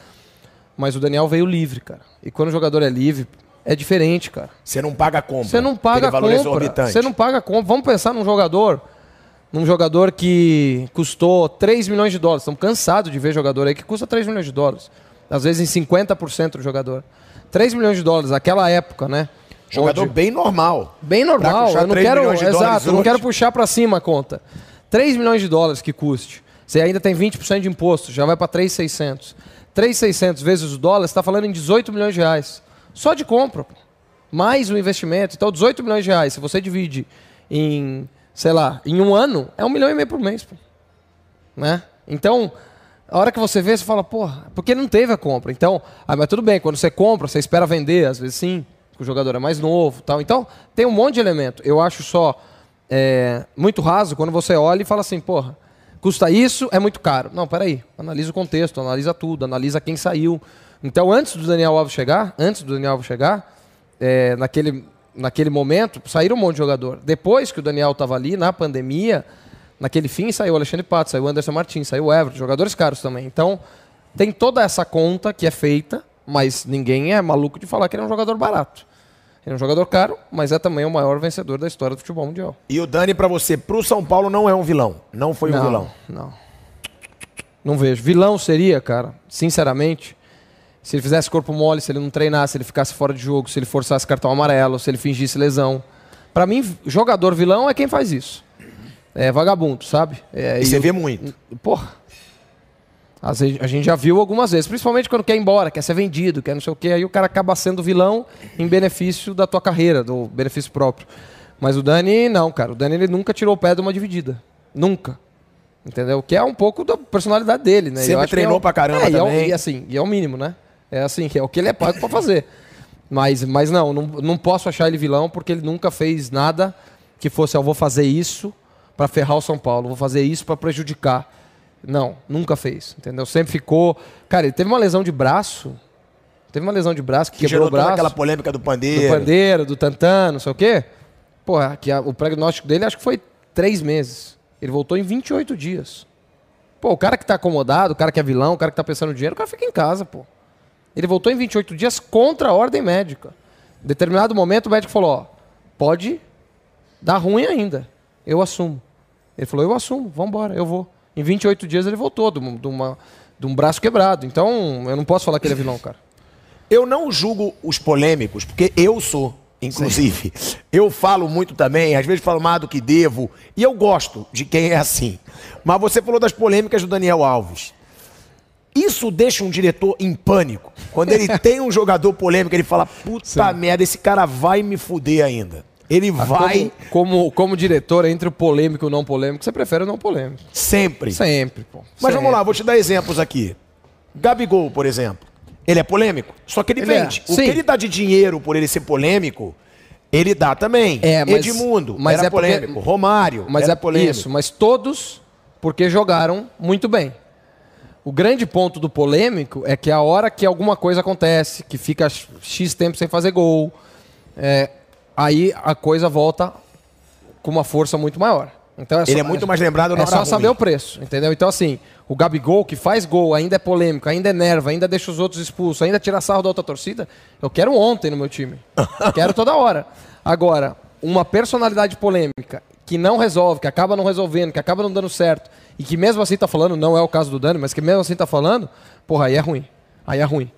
Mas o Daniel veio livre, cara. E quando o jogador é livre, é diferente, cara. Você não paga a compra. Você não paga a compra. Você não paga a compra. Vamos pensar num jogador, num jogador que custou 3 milhões de dólares. Estamos cansados de ver jogador aí que custa 3 milhões de dólares. Às vezes em 50% do jogador. 3 milhões de dólares, aquela época, né? Jogador Onde... bem normal. Bem normal. Eu não quero, exato, não quero puxar para cima a conta. 3 milhões de dólares que custe. Você ainda tem 20% de imposto, já vai para 3,600. 3,600 vezes o dólar, você está falando em 18 milhões de reais. Só de compra. Mais o investimento. Então, 18 milhões de reais, se você divide em, sei lá, em um ano, é um milhão e meio por mês. Pô. Né? Então, a hora que você vê, você fala, porra, porque não teve a compra. Então, ah, mas tudo bem, quando você compra, você espera vender, às vezes sim, porque o jogador é mais novo tal. Então, tem um monte de elemento. Eu acho só é, muito raso quando você olha e fala assim, porra, custa isso, é muito caro. Não, peraí, analisa o contexto, analisa tudo, analisa quem saiu. Então, antes do Daniel Alves chegar, antes do Daniel Alves chegar, é, naquele, naquele momento, saíram um monte de jogador. Depois que o Daniel estava ali, na pandemia, naquele fim, saiu o Alexandre Pato, saiu o Anderson Martins, saiu o Everton, jogadores caros também. Então, tem toda essa conta que é feita, mas ninguém é maluco de falar que ele é um jogador barato. Ele é um jogador caro, mas é também o maior vencedor da história do futebol mundial. E o Dani, para você, pro São Paulo, não é um vilão. Não foi um não, vilão. Não. Não vejo. Vilão seria, cara, sinceramente, se ele fizesse corpo mole, se ele não treinasse, se ele ficasse fora de jogo, se ele forçasse cartão amarelo, se ele fingisse lesão. Para mim, jogador vilão é quem faz isso. É vagabundo, sabe? É, e, você vê muito. Porra. A gente já viu algumas vezes, principalmente quando quer ir embora, quer ser vendido, quer não sei o quê, aí o cara acaba sendo vilão em benefício da tua carreira, do benefício próprio. Mas o Dani, não, cara. O Dani ele nunca tirou o pé de uma dividida. Nunca. Entendeu? Que é um pouco da personalidade dele, né? Sempre treinou é o... pra caramba é, também. E, é, e assim, e é o mínimo, né? É assim, é o que ele é pago pra fazer. Mas, mas não, não, não posso achar ele vilão porque ele nunca fez nada que fosse, eu vou fazer isso para ferrar o São Paulo, vou fazer isso para prejudicar. Não, nunca fez, entendeu? Sempre ficou. Cara, ele teve uma lesão de braço. Teve uma lesão de braço que, que quebrou o braço. aquela polêmica do pandeiro. Do pandeiro, do tantã, não sei o quê. Porra, que a, o prognóstico dele acho que foi três meses. Ele voltou em 28 dias. Pô, o cara que tá acomodado, o cara que é vilão, o cara que tá pensando no dinheiro, o cara fica em casa, pô. Ele voltou em 28 dias contra a ordem médica. Em determinado momento o médico falou, ó, pode dar ruim ainda. Eu assumo. Ele falou, eu assumo, vamos embora, eu vou. Em 28 dias ele voltou, de, uma, de um braço quebrado. Então, eu não posso falar que ele é vilão, cara. Eu não julgo os polêmicos, porque eu sou, inclusive. Sim. Eu falo muito também, às vezes falo mais do que devo, e eu gosto de quem é assim. Mas você falou das polêmicas do Daniel Alves. Isso deixa um diretor em pânico. Quando ele tem um jogador polêmico, ele fala: puta Sim. merda, esse cara vai me fuder ainda. Ele ah, vai. Como, como, como, diretor, entre o polêmico e o não polêmico, você prefere o não polêmico. Sempre. Sempre, pô. Mas Sempre. vamos lá, vou te dar exemplos aqui. Gabigol, por exemplo. Ele é polêmico. Só que ele, Ele é, vende. O sim. que ele dá de dinheiro por ele ser polêmico, ele dá também. É, mas- Edmundo, mas era é porque- polêmico. Romário, Mas era é polêmico. isso, mas todos porque jogaram muito bem. O grande ponto do polêmico é que a hora que alguma coisa acontece, que fica X tempo sem fazer gol, é, aí a coisa volta com uma força muito maior. Então é só- Ele é muito mais lembrado na É só ruim. saber o preço, entendeu? Então, assim, o Gabigol, que faz gol, ainda é polêmico, ainda é nerva, ainda deixa os outros expulsos, ainda tira sarro da outra torcida, eu quero ontem no meu time. quero toda hora. Agora, uma personalidade polêmica que não resolve, que acaba não resolvendo, que acaba não dando certo, e que mesmo assim tá falando, não é o caso do Dani, mas que mesmo assim tá falando, porra, aí é ruim. Aí é ruim.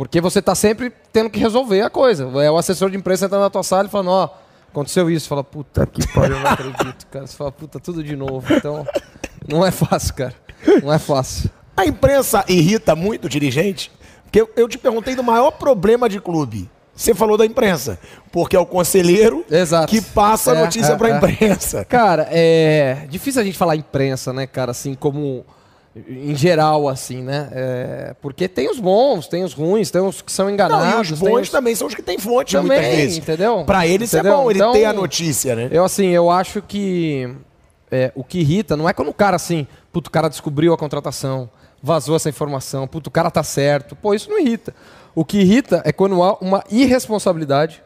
Porque você tá sempre tendo que resolver a coisa. É o assessor de imprensa entrando na tua sala e falando, ó, aconteceu isso. Fala, puta que pariu, eu não acredito, cara. Você fala, puta, tudo de novo. Então, não é fácil, cara. Não é fácil. A imprensa irrita muito o dirigente? Porque eu, eu te perguntei do maior problema de clube. Você falou da imprensa. Porque é o conselheiro Exato. que passa a É, notícia é, pra é. imprensa. Cara, é difícil a gente falar imprensa, né, cara, assim, como em geral, assim, né? É, porque tem os bons, tem os ruins, tem os que são enganados. Não, e os tem bons os- também são os que têm fonte Também, muitas vezes. entendeu? Pra ele isso Entendeu? é bom, ele Então, ter a notícia, né? Eu, assim, eu acho que é, o que irrita não é quando o cara, assim, puto, o cara descobriu a contratação, vazou essa informação, puto, o cara tá certo. Pô, isso não irrita. O que irrita é quando há uma irresponsabilidade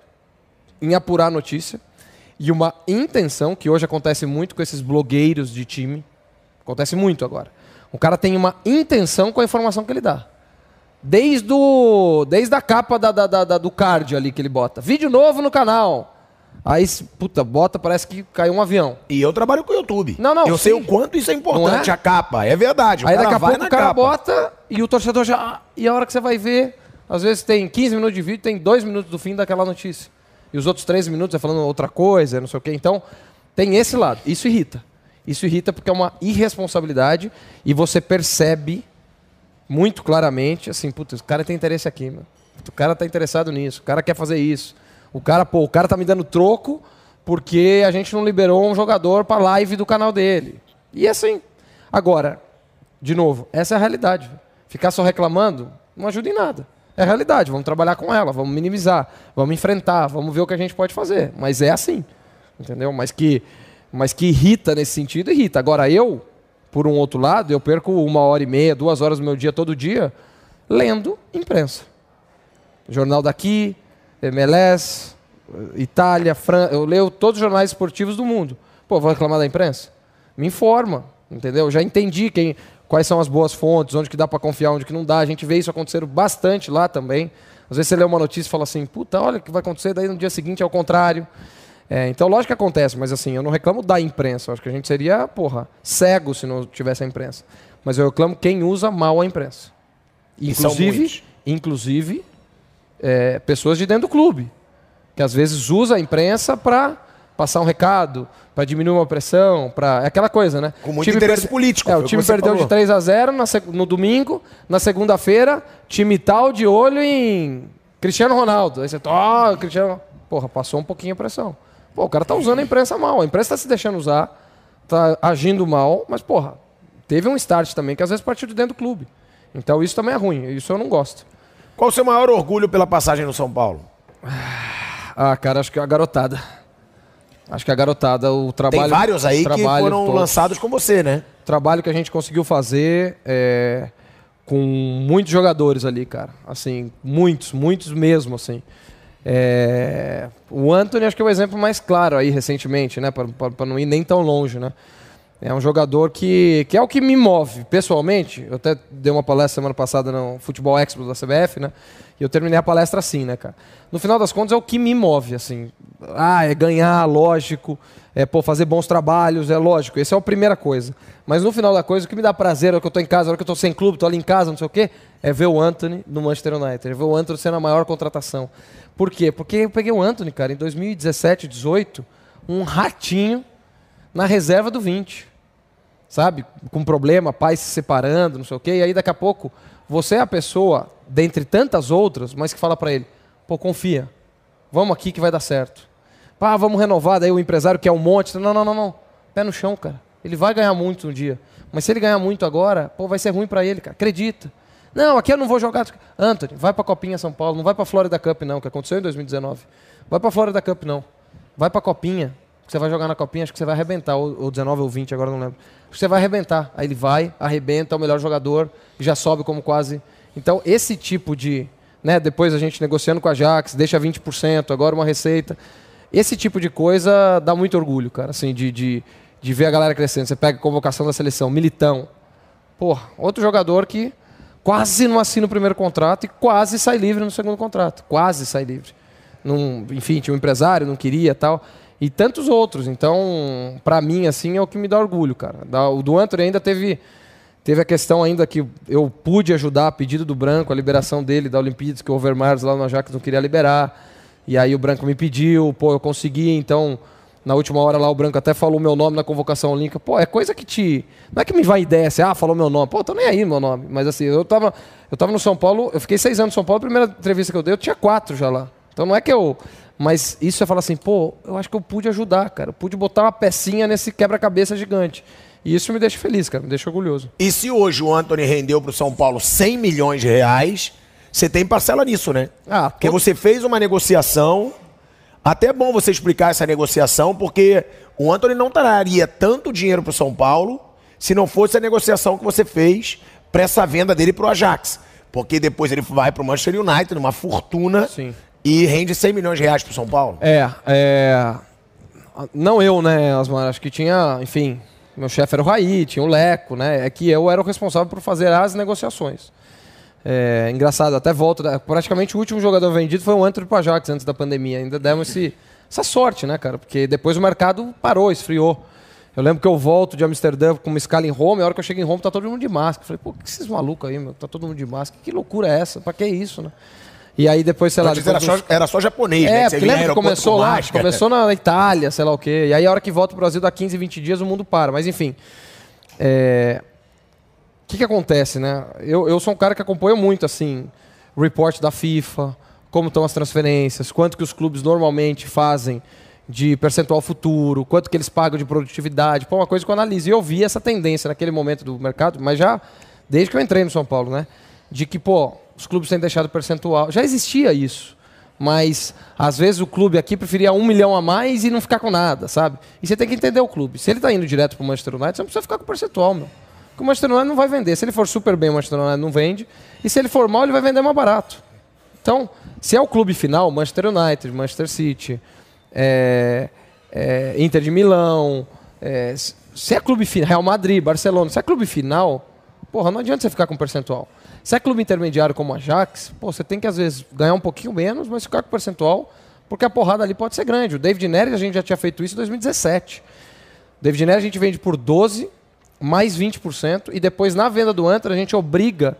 em apurar a notícia e uma intenção, que hoje acontece muito com esses blogueiros de time. Acontece muito agora. O cara tem uma intenção com a informação que ele dá. Desde, o, desde a capa da, da- da- do card ali que ele bota. Vídeo novo no canal. Aí, puta, bota, parece que caiu um avião. E eu trabalho com o YouTube. Não, não, Eu sei sim. o quanto isso é importante, é? a capa. É verdade. Aí daqui a pouco o cara capa. bota e o torcedor já. ah, E a hora que você vai ver, às vezes tem 15 minutos de vídeo, tem 2 minutos do fim daquela notícia. E os outros 13 minutos é falando outra coisa, não sei o quê. Então, tem esse lado. Isso irrita. Isso irrita porque é uma irresponsabilidade e você percebe muito claramente, assim, puta, o cara tem interesse aqui, mano. O cara tá interessado nisso, o cara quer fazer isso. O cara, pô, o cara tá me dando troco porque a gente não liberou um jogador pra live do canal dele. E assim. Agora, de novo, essa é a realidade. Ficar só reclamando não ajuda em nada. É a realidade, vamos trabalhar com ela, vamos minimizar, vamos enfrentar, vamos ver o que a gente pode fazer. Mas é assim, entendeu? Mas que, mas que irrita nesse sentido, irrita. Agora eu, por um outro lado, eu perco uma hora e meia, duas horas do meu dia todo dia lendo imprensa. Jornal daqui, MLS, Itália, França. Eu leio todos os jornais esportivos do mundo. Pô, vou reclamar da imprensa? Me informa, entendeu? Já entendi quem, quais são as boas fontes, onde que dá para confiar, onde que não dá. A gente vê isso acontecer bastante lá também. Às vezes você lê uma notícia e fala assim, puta, olha o que vai acontecer, daí no dia seguinte é o contrário. É, então, lógico que acontece, mas assim, eu não reclamo da imprensa. Eu acho que a gente seria, porra, cego se não tivesse a imprensa. Mas eu reclamo quem usa mal a imprensa. Inclusive, inclusive é, pessoas de dentro do clube, que às vezes usa a imprensa para passar um recado, para diminuir uma pressão, para é aquela coisa, né? Com muito interesse político, É, o time perdeu falou. de 3 a 0 na seg- no domingo, na segunda-feira, time tal de olho em Cristiano Ronaldo. Aí você, ó, Cristiano, porra, passou um pouquinho a pressão. Pô, o cara tá usando a imprensa mal, a imprensa tá se deixando usar, tá agindo mal, mas porra, teve um start também que às vezes partiu de dentro do clube. Então isso também é ruim, isso eu não gosto. Qual o seu maior orgulho pela passagem no São Paulo? Ah, cara, acho que a garotada. Acho que a garotada, o trabalho. Tem vários aí que foram todos. lançados com você, né? trabalho que a gente conseguiu fazer é, com muitos jogadores ali, cara. Assim, muitos, muitos mesmo, assim. É, o Anthony acho que é o exemplo mais claro aí recentemente, né? Para não ir nem tão longe, né? É um jogador que, que é o que me move, pessoalmente. Eu até dei uma palestra semana passada no Futebol Expo da CBF, né? E eu terminei a palestra assim, né, cara? No final das contas, é o que me move, assim. Ah, é ganhar, lógico. É, pô, fazer bons trabalhos, é lógico. Essa é a primeira coisa. Mas no final da coisa, o que me dá prazer, a hora que eu tô em casa, a hora que eu tô sem clube, tô ali em casa, não sei o quê, é ver o Anthony no Manchester United. É ver o Anthony sendo a maior contratação. Por quê? Porque eu peguei o Anthony, cara, em 2017, 18, um ratinho na reserva do 20 sabe? Com problema, pais se separando, não sei o quê. E aí daqui a pouco você é a pessoa, dentre tantas outras, mas que fala para ele: pô, confia, vamos aqui que vai dar certo. Pá, vamos renovar. Daí o empresário quer um monte. Não, não, não, não. Pé no chão, cara. Ele vai ganhar muito um dia. Mas se ele ganhar muito agora, pô, vai ser ruim para ele, cara. Acredita. Não, aqui eu não vou jogar. Anthony, vai pra Copinha São Paulo, não vai pra Florida Cup, não, que aconteceu em 2019. Vai pra Florida Cup, não. Vai pra Copinha. que Você vai jogar na Copinha, acho que você vai arrebentar, ou, ou 19 ou 20, agora não lembro. Acho que você vai arrebentar. Aí ele vai, arrebenta, é o melhor jogador, já sobe como quase. Então, esse tipo de. Né, depois a gente negociando com a Jax, deixa 20%, agora uma receita. Esse tipo de coisa dá muito orgulho, cara, assim, de, de, de ver a galera crescendo. Você pega a convocação da seleção, Militão. Pô, outro jogador que quase não assina o primeiro contrato e quase sai livre no segundo contrato. Quase sai livre. Num, enfim, tinha um empresário, não queria tal. E tantos outros. Então, para mim, assim, é o que me dá orgulho, cara. O do ainda teve, teve a questão ainda que eu pude ajudar a pedido do Branco, a liberação dele da Olimpíadas, que o Overmars lá no Ajax não queria liberar. E aí o Branco me pediu, pô, eu consegui, então na última hora lá o Branco até falou meu nome na convocação olímpica. Pô, é coisa que te. Não é que me vai ideia assim, ah, falou meu nome. Pô, tô nem aí meu nome. Mas assim, eu tava, eu tava no São Paulo, eu fiquei seis anos no São Paulo, a primeira entrevista que eu dei, eu tinha quatro já lá. Então não é que eu. Mas isso você fala assim, pô, eu acho que eu pude ajudar, cara. Eu pude botar uma pecinha nesse quebra-cabeça gigante. E isso me deixa feliz, cara, me deixa orgulhoso. E se hoje o Anthony rendeu pro São Paulo 100 milhões de reais, você tem parcela nisso, né? Ah, Porque você fez uma negociação. Até é bom você explicar essa negociação, porque o Anthony não traria tanto dinheiro pro São Paulo se não fosse a negociação que você fez para essa venda dele pro Ajax. Porque depois ele vai pro Manchester United, uma fortuna, Sim. e rende 100 milhões de reais pro São Paulo. É, é. Não eu, né, Osmar? Acho que tinha, enfim, meu chefe era o Raí, tinha o Leco, né? É que eu era o responsável por fazer as negociações. É, engraçado, até volto. né, Praticamente o último jogador vendido foi o Antônio Pajax antes da pandemia. Ainda demos esse, essa sorte, né, cara? Porque depois o mercado parou, esfriou. Eu lembro que eu volto de Amsterdã com uma escala em Roma, e a hora que eu chego em Roma tá todo mundo de máscara. Eu falei, pô, que esses malucos aí, meu? Tá todo mundo de máscara. Que loucura é essa? Pra que isso, né? E aí depois, sei lá. Antes era, depois só, era só japonês, né? é, Que você lembra que começou com lá, máscara. começou na Itália, sei lá o quê. E aí a hora que volta pro Brasil dá 15, 20 dias, o mundo para. Mas enfim. é, O que, que acontece, né? Eu, eu sou um cara que acompanha muito, assim, report da FIFA, como estão as transferências, quanto que os clubes normalmente fazem de percentual futuro, quanto que eles pagam de produtividade. Pô, uma coisa que eu analiso. E eu vi essa tendência naquele momento do mercado, mas já desde que eu entrei no São Paulo, né? De que, pô, os clubes têm deixado percentual. Já existia isso. Mas, às vezes, o clube aqui preferia um milhão a mais e não ficar com nada, sabe? E você tem que entender o clube. Se ele está indo direto para o Manchester United, você não precisa ficar com percentual, meu. Porque o Manchester United não vai vender. Se ele for super bem, o Manchester United não vende. E se ele for mal, ele vai vender mais barato. Então, se é o clube final, Manchester United, Manchester City, é, é, Inter de Milão, é, se é clube final, Real Madrid, Barcelona, se é clube final, porra, não adianta você ficar com percentual. Se é clube intermediário como a Ajax, pô, você tem que às vezes ganhar um pouquinho menos, mas ficar com percentual, porque a porrada ali pode ser grande. O David Neres, a gente já tinha feito isso em 2017. O David Neres a gente vende por 12, mais 20%, e depois na venda do Antler a gente obriga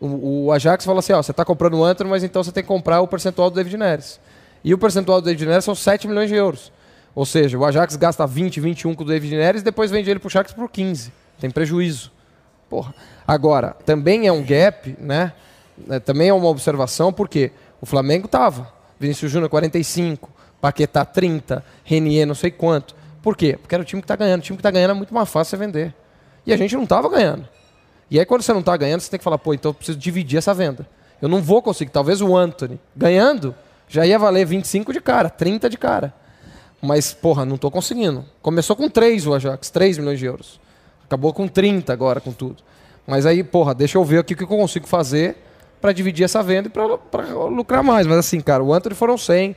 o, o Ajax fala assim, ó, você está comprando o Antler, mas então você tem que comprar o percentual do David Neres. E o percentual do David Neres são 7 milhões de euros. Ou seja, o Ajax gasta 20, 21 com o David Neres e depois vende ele pro Ajax por 15. Tem prejuízo. Porra. Agora, também é um gap, né? É, também é uma observação, porque o Flamengo tava. Vinícius Júnior 45, Paquetá 30, Renier não sei quanto. Por quê? Porque era o time que está ganhando. O time que está ganhando é muito mais fácil você vender. E a gente não estava ganhando. E aí, quando você não está ganhando, você tem que falar, pô, então eu preciso dividir essa venda. Eu não vou conseguir. Talvez o Anthony, ganhando, já ia valer 25 de cara, 30 de cara. Mas, porra, não estou conseguindo. Começou com 3 o Ajax, 3 milhões de euros. Acabou com 30 agora, com tudo. Mas aí, porra, deixa eu ver aqui o que eu consigo fazer para dividir essa venda e para lucrar mais. Mas assim, cara, o Anthony foram 100,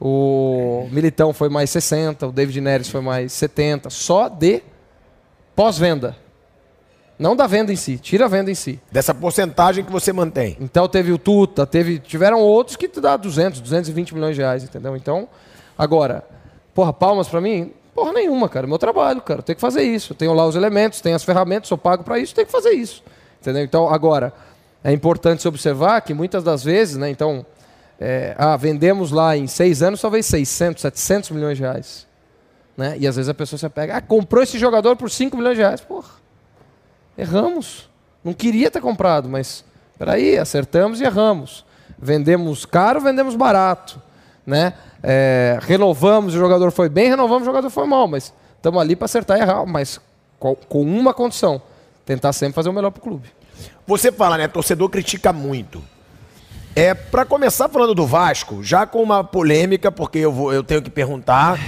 o Militão foi mais 60, o David Neres foi mais 70, só de pós-venda. Não da venda em si, tira a venda em si. Dessa porcentagem que você mantém. Então teve o Tuta, teve, tiveram outros que te dá 200, 220 milhões de reais, entendeu? Então, agora, porra, palmas para mim? Porra nenhuma, cara. Meu trabalho, cara. Eu tenho que fazer isso. Eu tenho lá os elementos, tenho as ferramentas, sou pago para isso, tenho que fazer isso. Entendeu? Então, agora, é importante se observar que muitas das vezes, né? Então, é, ah, vendemos lá em seis anos talvez 600, 700 milhões de reais. Né? E às vezes a pessoa se pega, ah, comprou esse jogador por 5 milhões de reais. Porra, erramos. Não queria ter comprado, mas peraí, acertamos e erramos. Vendemos caro, vendemos barato. Né? É, renovamos, o jogador foi bem, renovamos, o jogador foi mal, mas estamos ali para acertar e errar, mas com, com uma condição: tentar sempre fazer o melhor para o clube. Você fala, né? Torcedor critica muito. É, para começar falando do Vasco, já com uma polêmica, porque eu, vou, eu tenho que perguntar.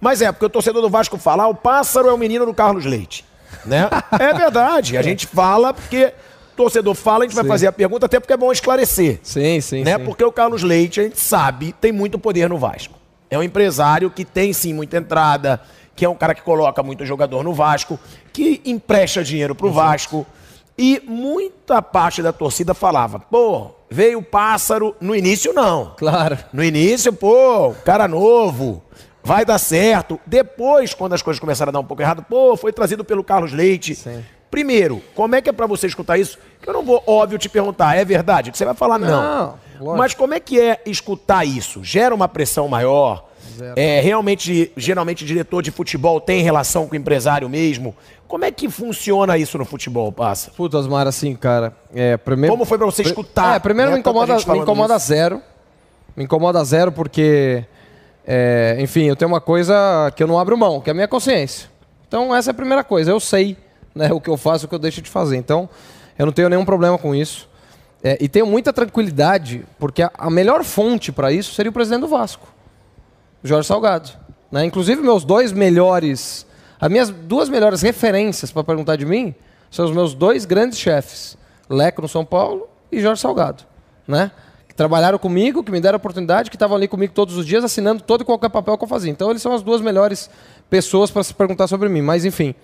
Mas é, porque o torcedor do Vasco fala, ah, o pássaro é o menino do Carlos Leite. Né? É verdade. A gente fala porque torcedor fala, a gente sim. vai fazer a pergunta, até porque é bom esclarecer. Sim, sim. Né? sim. Porque o Carlos Leite, a gente sabe, tem muito poder no Vasco. É um empresário que tem sim muita entrada, que é um cara que coloca muito jogador no Vasco, que empresta dinheiro pro Exato. Vasco. E muita parte da torcida falava, pô, veio o pássaro. No início, não. Claro. No início, pô, cara novo, vai dar certo. Depois, quando as coisas começaram a dar um pouco errado, pô, foi trazido pelo Carlos Leite. Sim. Primeiro, como é que é para você escutar isso? Que eu não vou, óbvio, te perguntar, é verdade? Que você vai falar não. não Mas como é que é escutar isso? Gera uma pressão maior? Zero. É, realmente, geralmente, diretor de futebol tem relação com o empresário mesmo? Como é que funciona isso no futebol, passa? Puta, Osmar, assim, cara. É, primeiro... Como foi para você escutar? É, primeiro né? me incomoda, me incomoda zero. Me incomoda zero porque, é, enfim, eu tenho uma coisa que eu não abro mão, que é a minha consciência. Então, essa é a primeira coisa. Eu sei né, o que eu faço, o que eu deixo de fazer. Então, eu não tenho nenhum problema com isso. É, e tenho muita tranquilidade, porque a, a melhor fonte para isso seria o presidente do Vasco, Jorge Salgado. Né? Inclusive, meus dois melhores, as minhas duas melhores referências para perguntar de mim são os meus dois grandes chefes, Leco no São Paulo e Jorge Salgado. Né? Trabalharam comigo, que me deram a oportunidade, que estavam ali comigo todos os dias, assinando todo e qualquer papel que eu fazia. Então, eles são as duas melhores pessoas para se perguntar sobre mim. Mas, enfim.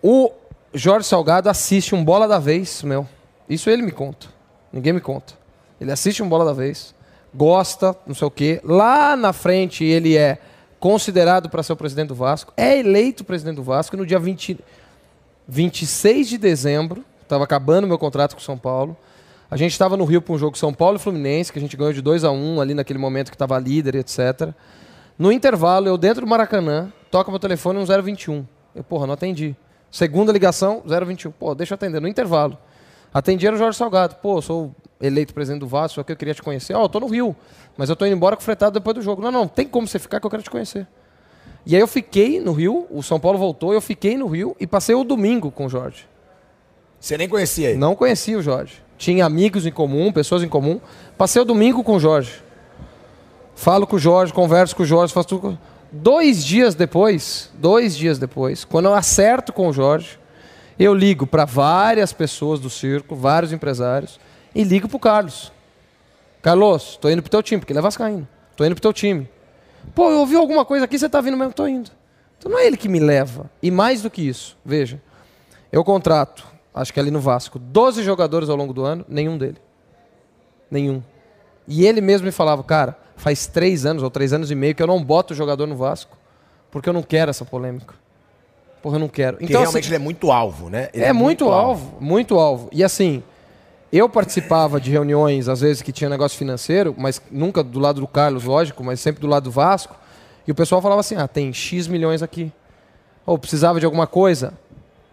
O Jorge Salgado assiste um bola da vez, meu. Isso ele me conta. Ninguém me conta. Ele assiste um bola da vez, gosta, não sei o quê. Lá na frente ele é considerado para ser o presidente do Vasco, é eleito presidente do Vasco no dia 20, 26 de dezembro. Estava acabando meu contrato com o São Paulo. A gente estava no Rio para um jogo São Paulo e Fluminense, que a gente ganhou de 2 a 1 ali naquele momento que estava líder, etc. No intervalo, eu dentro do Maracanã, toca meu telefone um 021. Eu, porra, não atendi. Segunda ligação, 021. Pô, deixa eu atender, no intervalo. Atendi era o Jorge Salgado. Pô, sou eleito presidente do Vasco, só que eu queria te conhecer. Ó, oh, eu tô no Rio, mas eu tô indo embora com fretado depois do jogo. Não, não, tem como você ficar que eu quero te conhecer. E aí eu fiquei no Rio, o São Paulo voltou, eu fiquei no Rio e passei o domingo com o Jorge. Você nem conhecia ele? Não conhecia o Jorge. Tinha amigos em comum, pessoas em comum. Passei o domingo com o Jorge. Falo com o Jorge, converso com o Jorge, faço tudo. Dois dias depois, dois dias depois, quando eu acerto com o Jorge, eu ligo para várias pessoas do circo, vários empresários, e ligo para o Carlos. Carlos, estou indo para o teu time, porque ele é vascaíno. Estou indo para o teu time. Pô, eu ouvi alguma coisa aqui, você está vindo mesmo, estou indo. Então não é ele que me leva. E mais do que isso, veja, eu contrato, acho que ali no Vasco, 12 jogadores ao longo do ano, nenhum dele. Nenhum. E ele mesmo me falava, cara, faz três anos ou três anos e meio que eu não boto o jogador no Vasco, porque eu não quero essa polêmica. Porra, eu não quero. Então, realmente assim, ele é muito alvo, né? É, é, muito, muito alvo, alvo, muito alvo. E assim, eu participava de reuniões, às vezes, que tinha negócio financeiro, mas nunca do lado do Carlos, lógico, mas sempre do lado do Vasco. E o pessoal falava assim: ah, tem X milhões aqui. Ou precisava de alguma coisa.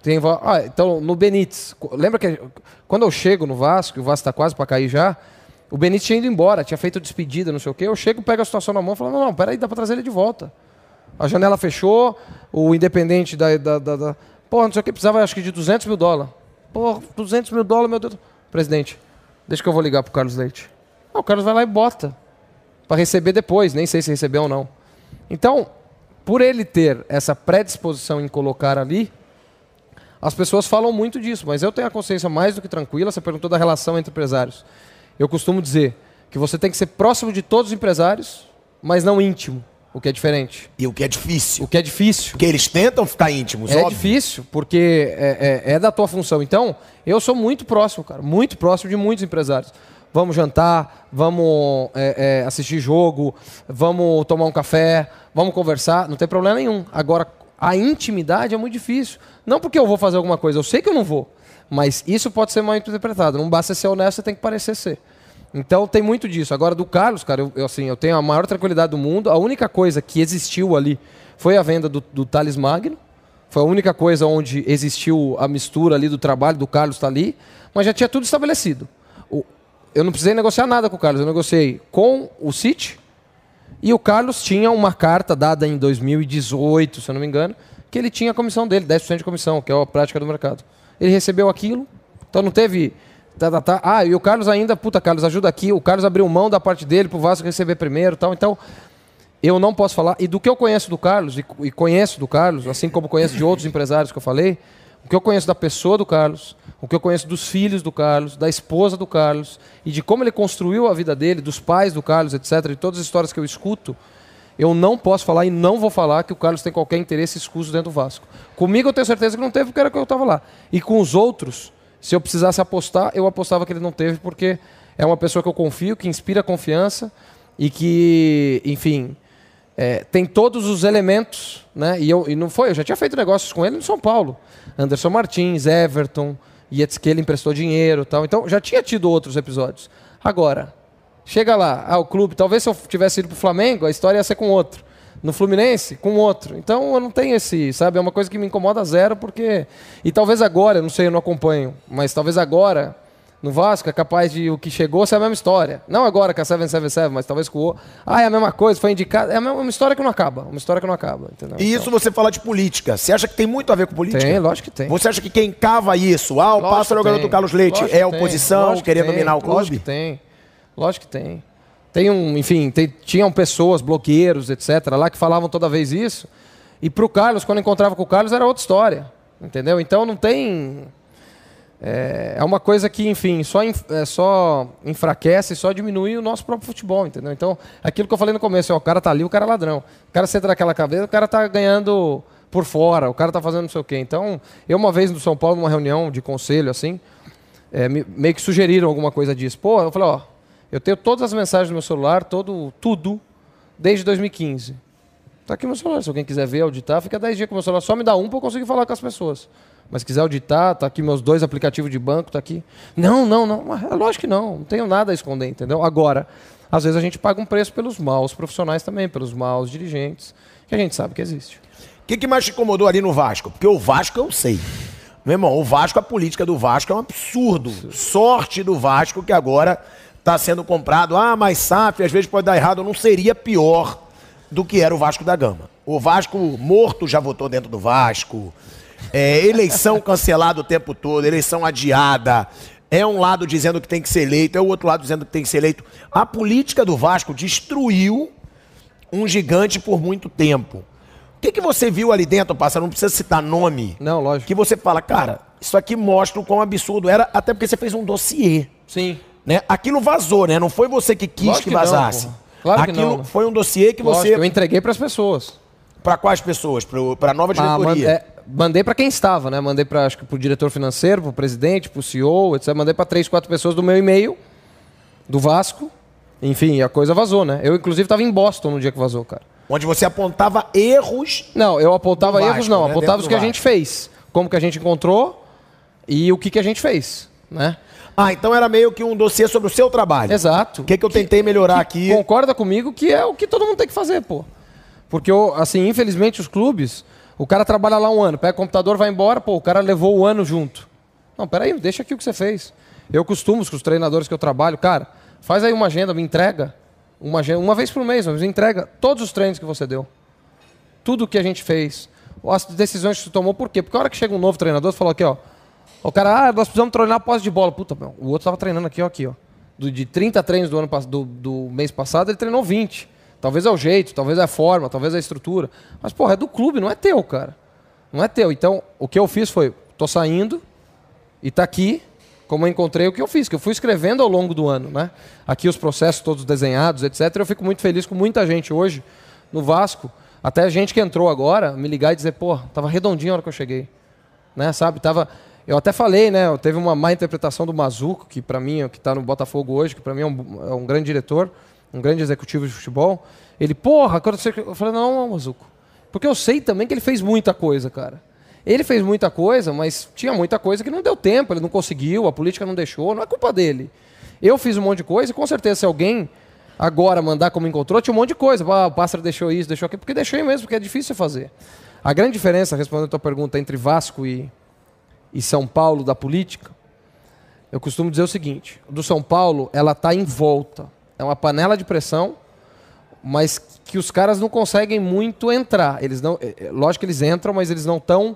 Tem, ah, então, no Benítez. Lembra que quando eu chego no Vasco, o Vasco está quase para cair já, o Benítez tinha ido embora, tinha feito despedida, não sei o quê. Eu chego, pego a situação na mão e falo, não, não, peraí, dá para trazer ele de volta. A janela fechou, o independente da... da, da, da... Porra, não sei o que, precisava acho que de 200 mil dólares. Porra, 200 mil dólares, meu Deus. Presidente, deixa que eu vou ligar pro Carlos Leite. Ah, o Carlos vai lá e bota. para receber depois, nem sei se recebeu ou não. Então, por ele ter essa predisposição em colocar ali, as pessoas falam muito disso, mas eu tenho a consciência mais do que tranquila. Você perguntou da relação entre empresários. Eu costumo dizer que você tem que ser próximo de todos os empresários, mas não íntimo, o que é diferente. E o que é difícil. O que é difícil. Porque eles tentam ficar íntimos, É óbvio. difícil, porque é, é, é da tua função. Então, eu sou muito próximo, cara, muito próximo de muitos empresários. Vamos jantar, vamos é, é, assistir jogo, vamos tomar um café, vamos conversar, não tem problema nenhum. Agora, a intimidade é muito difícil. Não porque eu vou fazer alguma coisa, eu sei que eu não vou. Mas isso pode ser mal interpretado. Não basta ser honesto, você tem que parecer ser. Então tem muito disso. Agora, do Carlos, cara, eu, eu, assim, eu tenho a maior tranquilidade do mundo. A única coisa que existiu ali foi a venda do, do Thales Magno. Foi a única coisa onde existiu a mistura ali do trabalho do Carlos tá ali. Mas já tinha tudo estabelecido. Eu não precisei negociar nada com o Carlos. Eu negociei com o City. E o Carlos tinha uma carta dada em 2018, se eu não me engano, que ele tinha a comissão dele, 10% de comissão, que é a prática do mercado. Ele recebeu aquilo Então não teve. Tá, tá, tá. Ah, e o Carlos ainda, puta, Carlos, ajuda aqui. O Carlos abriu mão da parte dele pro Vasco receber primeiro tal. Então, eu não posso falar. E do que eu conheço do Carlos, e, e conheço do Carlos, assim como conheço de outros empresários que eu falei, o que eu conheço da pessoa do Carlos, o que eu conheço dos filhos do Carlos, da esposa do Carlos, e de como ele construiu a vida dele, dos pais do Carlos, etc., de todas as histórias que eu escuto, eu não posso falar e não vou falar que o Carlos tem qualquer interesse escuso dentro do Vasco. Comigo eu tenho certeza que não teve, porque era que eu estava lá. E com os outros, se eu precisasse apostar, eu apostava que ele não teve, porque é uma pessoa que eu confio, que inspira confiança e que, enfim, é, tem todos os elementos, né? E, eu, e não foi, eu já tinha feito negócios com ele no São Paulo. Anderson Martins, Everton, ele emprestou dinheiro tal. Então já tinha tido outros episódios. Agora, chega lá, ah, o clube, talvez se eu tivesse ido pro Flamengo, a história ia ser com outro. No Fluminense, com outro. Então eu não tenho esse, sabe? É uma coisa que me incomoda zero, porque. E talvez agora, não sei, eu não acompanho, mas talvez agora no Vasco é capaz de o que chegou ser a mesma história. Não agora com a 777, mas talvez com o. Ah, é a mesma coisa, foi indicado. É uma história que não acaba. Uma história que não acaba. Entendeu? E isso então... você fala de política. Você acha que tem muito a ver com política? Tem, lógico que tem. Você acha que quem cava isso, ah, o pássaro garoto Carlos Leite, lógico é oposição, querendo tem. dominar o clube? Lógico que tem. Lógico que tem. Tem um, enfim, tem, tinham pessoas, bloqueiros, etc., lá que falavam toda vez isso. E pro Carlos, quando encontrava com o Carlos, era outra história. Entendeu? Então não tem. É, é uma coisa que, enfim, só, é, só enfraquece, só diminui o nosso próprio futebol, entendeu? Então, aquilo que eu falei no começo, ó, o cara tá ali, o cara é ladrão. O cara senta naquela cabeça, o cara tá ganhando por fora, o cara tá fazendo não sei o quê. Então, eu uma vez no São Paulo, numa reunião de conselho, assim, é, meio que sugeriram alguma coisa disso. Pô, eu falei, ó, eu tenho todas as mensagens no meu celular, todo, tudo, desde 2015. Tá aqui no meu celular, se alguém quiser ver, auditar, fica 10 dias com o meu celular, só me dá um para eu conseguir falar com as pessoas. Mas quiser auditar, tá aqui meus dois aplicativos de banco, tá aqui. Não, não, não. É lógico que não. Não tenho nada a esconder, entendeu? Agora, às vezes a gente paga um preço pelos maus profissionais também, pelos maus dirigentes, que a gente sabe que existe. O que, que mais te incomodou ali no Vasco? Porque o Vasco eu sei. Meu irmão, o Vasco, a política do Vasco é um absurdo. Sorte do Vasco que agora está sendo comprado. Ah, mas SAF às vezes pode dar errado. Não seria pior do que era o Vasco da Gama. O Vasco morto já votou dentro do Vasco. É, eleição cancelada o tempo todo, eleição adiada. É um lado dizendo que tem que ser eleito, é o outro lado dizendo que tem que ser eleito. A política do Vasco destruiu um gigante por muito tempo. O que, que você viu ali dentro, Pássaro? Não precisa citar nome. Não, lógico. Que você fala, cara, isso aqui mostra o quão absurdo era, até porque você fez um dossiê. Sim. Né? Aquilo vazou, né? Não foi você que quis lógico que vazasse. não, claro Aquilo que não. foi um dossiê que lógico, você. Eu entreguei para as pessoas. Para quais pessoas? Para a nova diretoria? Ah, é, mandei para quem estava, né? Mandei para acho que pro diretor financeiro, pro presidente, pro CEO, etc. Mandei para três, quatro pessoas do meu e-mail do Vasco. Enfim, a coisa vazou, né? Eu inclusive estava em Boston no dia que vazou, cara. Onde você apontava erros? Não, eu apontava Vasco, erros não, né? apontava Dentro os que a gente fez, como que a gente encontrou e o que que a gente fez, né? Ah, então era meio que um dossiê sobre o seu trabalho. Exato. O que, que eu tentei melhorar que aqui? Concorda comigo que é o que todo mundo tem que fazer, pô. Porque, assim, infelizmente, os clubes, o cara trabalha lá um ano, pega o computador, vai embora, pô, o cara levou o ano junto. Não, peraí, deixa aqui o que você fez. Eu costumo, com os treinadores que eu trabalho, cara, faz aí uma agenda, me entrega. Uma, agenda, uma vez por mês, me entrega todos os treinos que você deu. Tudo que a gente fez. As decisões que você tomou, por quê? Porque a hora que chega um novo treinador, você aqui, ó. O cara, ah, nós precisamos treinar posse de bola. Puta, meu, o outro estava treinando aqui, ó, aqui, ó. Do, de 30 treinos do, ano, do, do mês passado, ele treinou 20. Talvez é o jeito, talvez é a forma, talvez é a estrutura. Mas, porra, é do clube, não é teu, cara. Não é teu. Então, o que eu fiz foi, tô saindo e tá aqui, como eu encontrei o que eu fiz, que eu fui escrevendo ao longo do ano, né? Aqui os processos todos desenhados, etc. Eu fico muito feliz com muita gente hoje no Vasco, até gente que entrou agora, me ligar e dizer, pô, tava redondinho a hora que eu cheguei. Né, sabe? Tava eu até falei, né? Teve uma má interpretação do Mazuco, que para mim, que está no Botafogo hoje, que para mim é um, é um grande diretor um grande executivo de futebol, ele, porra, quando você... eu falei, não, Mazuco. Porque eu sei também que ele fez muita coisa, cara. Ele fez muita coisa, mas tinha muita coisa que não deu tempo, ele não conseguiu, a política não deixou, não é culpa dele. Eu fiz um monte de coisa e com certeza se alguém agora mandar como encontrou, tinha um monte de coisa. Ah, o Pássaro deixou isso, deixou aquilo, porque deixou mesmo, porque é difícil fazer. A grande diferença, respondendo a tua pergunta, entre Vasco e, e São Paulo da política, eu costumo dizer o seguinte: do São Paulo, ela está em volta é uma panela de pressão, mas que os caras não conseguem muito entrar. Eles não, é, é, lógico que eles entram, mas eles não estão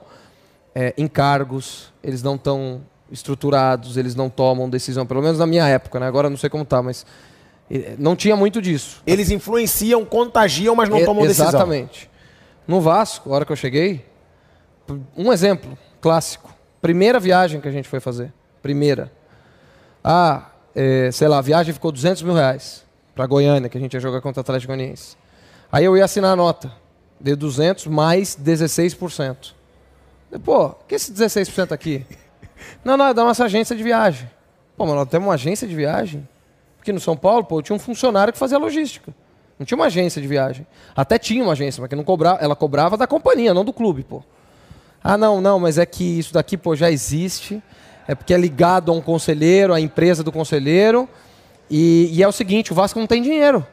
é, em cargos, eles não estão estruturados, eles não tomam decisão, pelo menos na minha época, né? Agora não sei como tá, mas eh, não tinha muito disso. Eles influenciam, contagiam, mas não tomam decisão. Exatamente. No Vasco, a hora que eu cheguei, um exemplo clássico. Primeira viagem que a gente foi fazer. Primeira. Ah, eh, sei lá, a viagem ficou 200 mil reais para Goiânia, que a gente ia jogar contra o Atlético Goianiense. Aí eu ia assinar a nota. De 200 mais 16%. Eu, Pô, que esse 16% aqui? Não, não, é da nossa agência de viagem. Pô, mas nós temos uma agência de viagem? Porque no São Paulo, pô, tinha um funcionário que fazia logística. Não tinha uma agência de viagem. Até tinha uma agência, mas que não cobrava, ela cobrava da companhia, não do clube, pô. Ah, não, não, mas é que isso daqui, pô, já existe. É porque é ligado a um conselheiro, à empresa do conselheiro. E, e é o seguinte, o Vasco não tem dinheiro.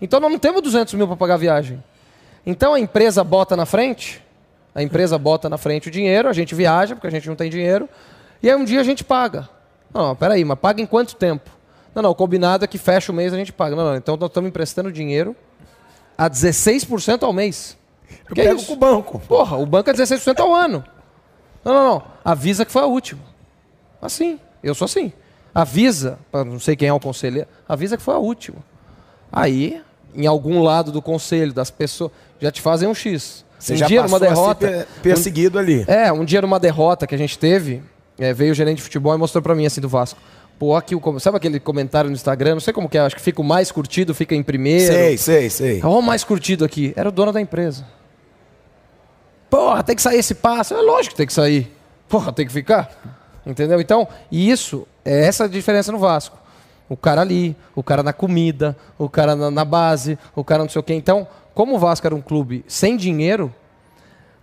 Então nós não temos 200 mil para pagar a viagem. Então a empresa bota na frente, a empresa bota na frente o dinheiro, a gente viaja, porque a gente não tem dinheiro, e aí um dia a gente paga. Não, não, peraí, mas paga em quanto tempo? Não, não, o combinado é que fecha o mês a gente paga. Não, não, então nós estamos emprestando dinheiro a 16% ao mês. Eu Que é pego isso? com o banco. Porra, o banco é 16% ao ano. Não, não, não. Avisa que foi a última. Assim. Eu sou assim. Avisa, pra não sei quem é o conselheiro, avisa que foi a última. Aí, em algum lado do conselho, das pessoas, já te fazem um X. Você um já dia numa passou a ser derrota. per- perseguido ali. É, um dia numa derrota que a gente teve, é, veio o gerente de futebol e mostrou pra mim assim do Vasco. Pô, aqui o. Sabe aquele comentário no Instagram? Não sei como que é, acho que fica o mais curtido, fica em primeiro. Sei, sei, sei. Olha o mais curtido aqui. Era o dono da empresa. Porra, tem que sair esse passo. É lógico que tem que sair. Porra, tem que ficar. Entendeu? Então, isso, é essa a diferença no Vasco. O cara ali, o cara na comida, o cara na, na base, o cara não sei o quê. Então, como o Vasco era um clube sem dinheiro,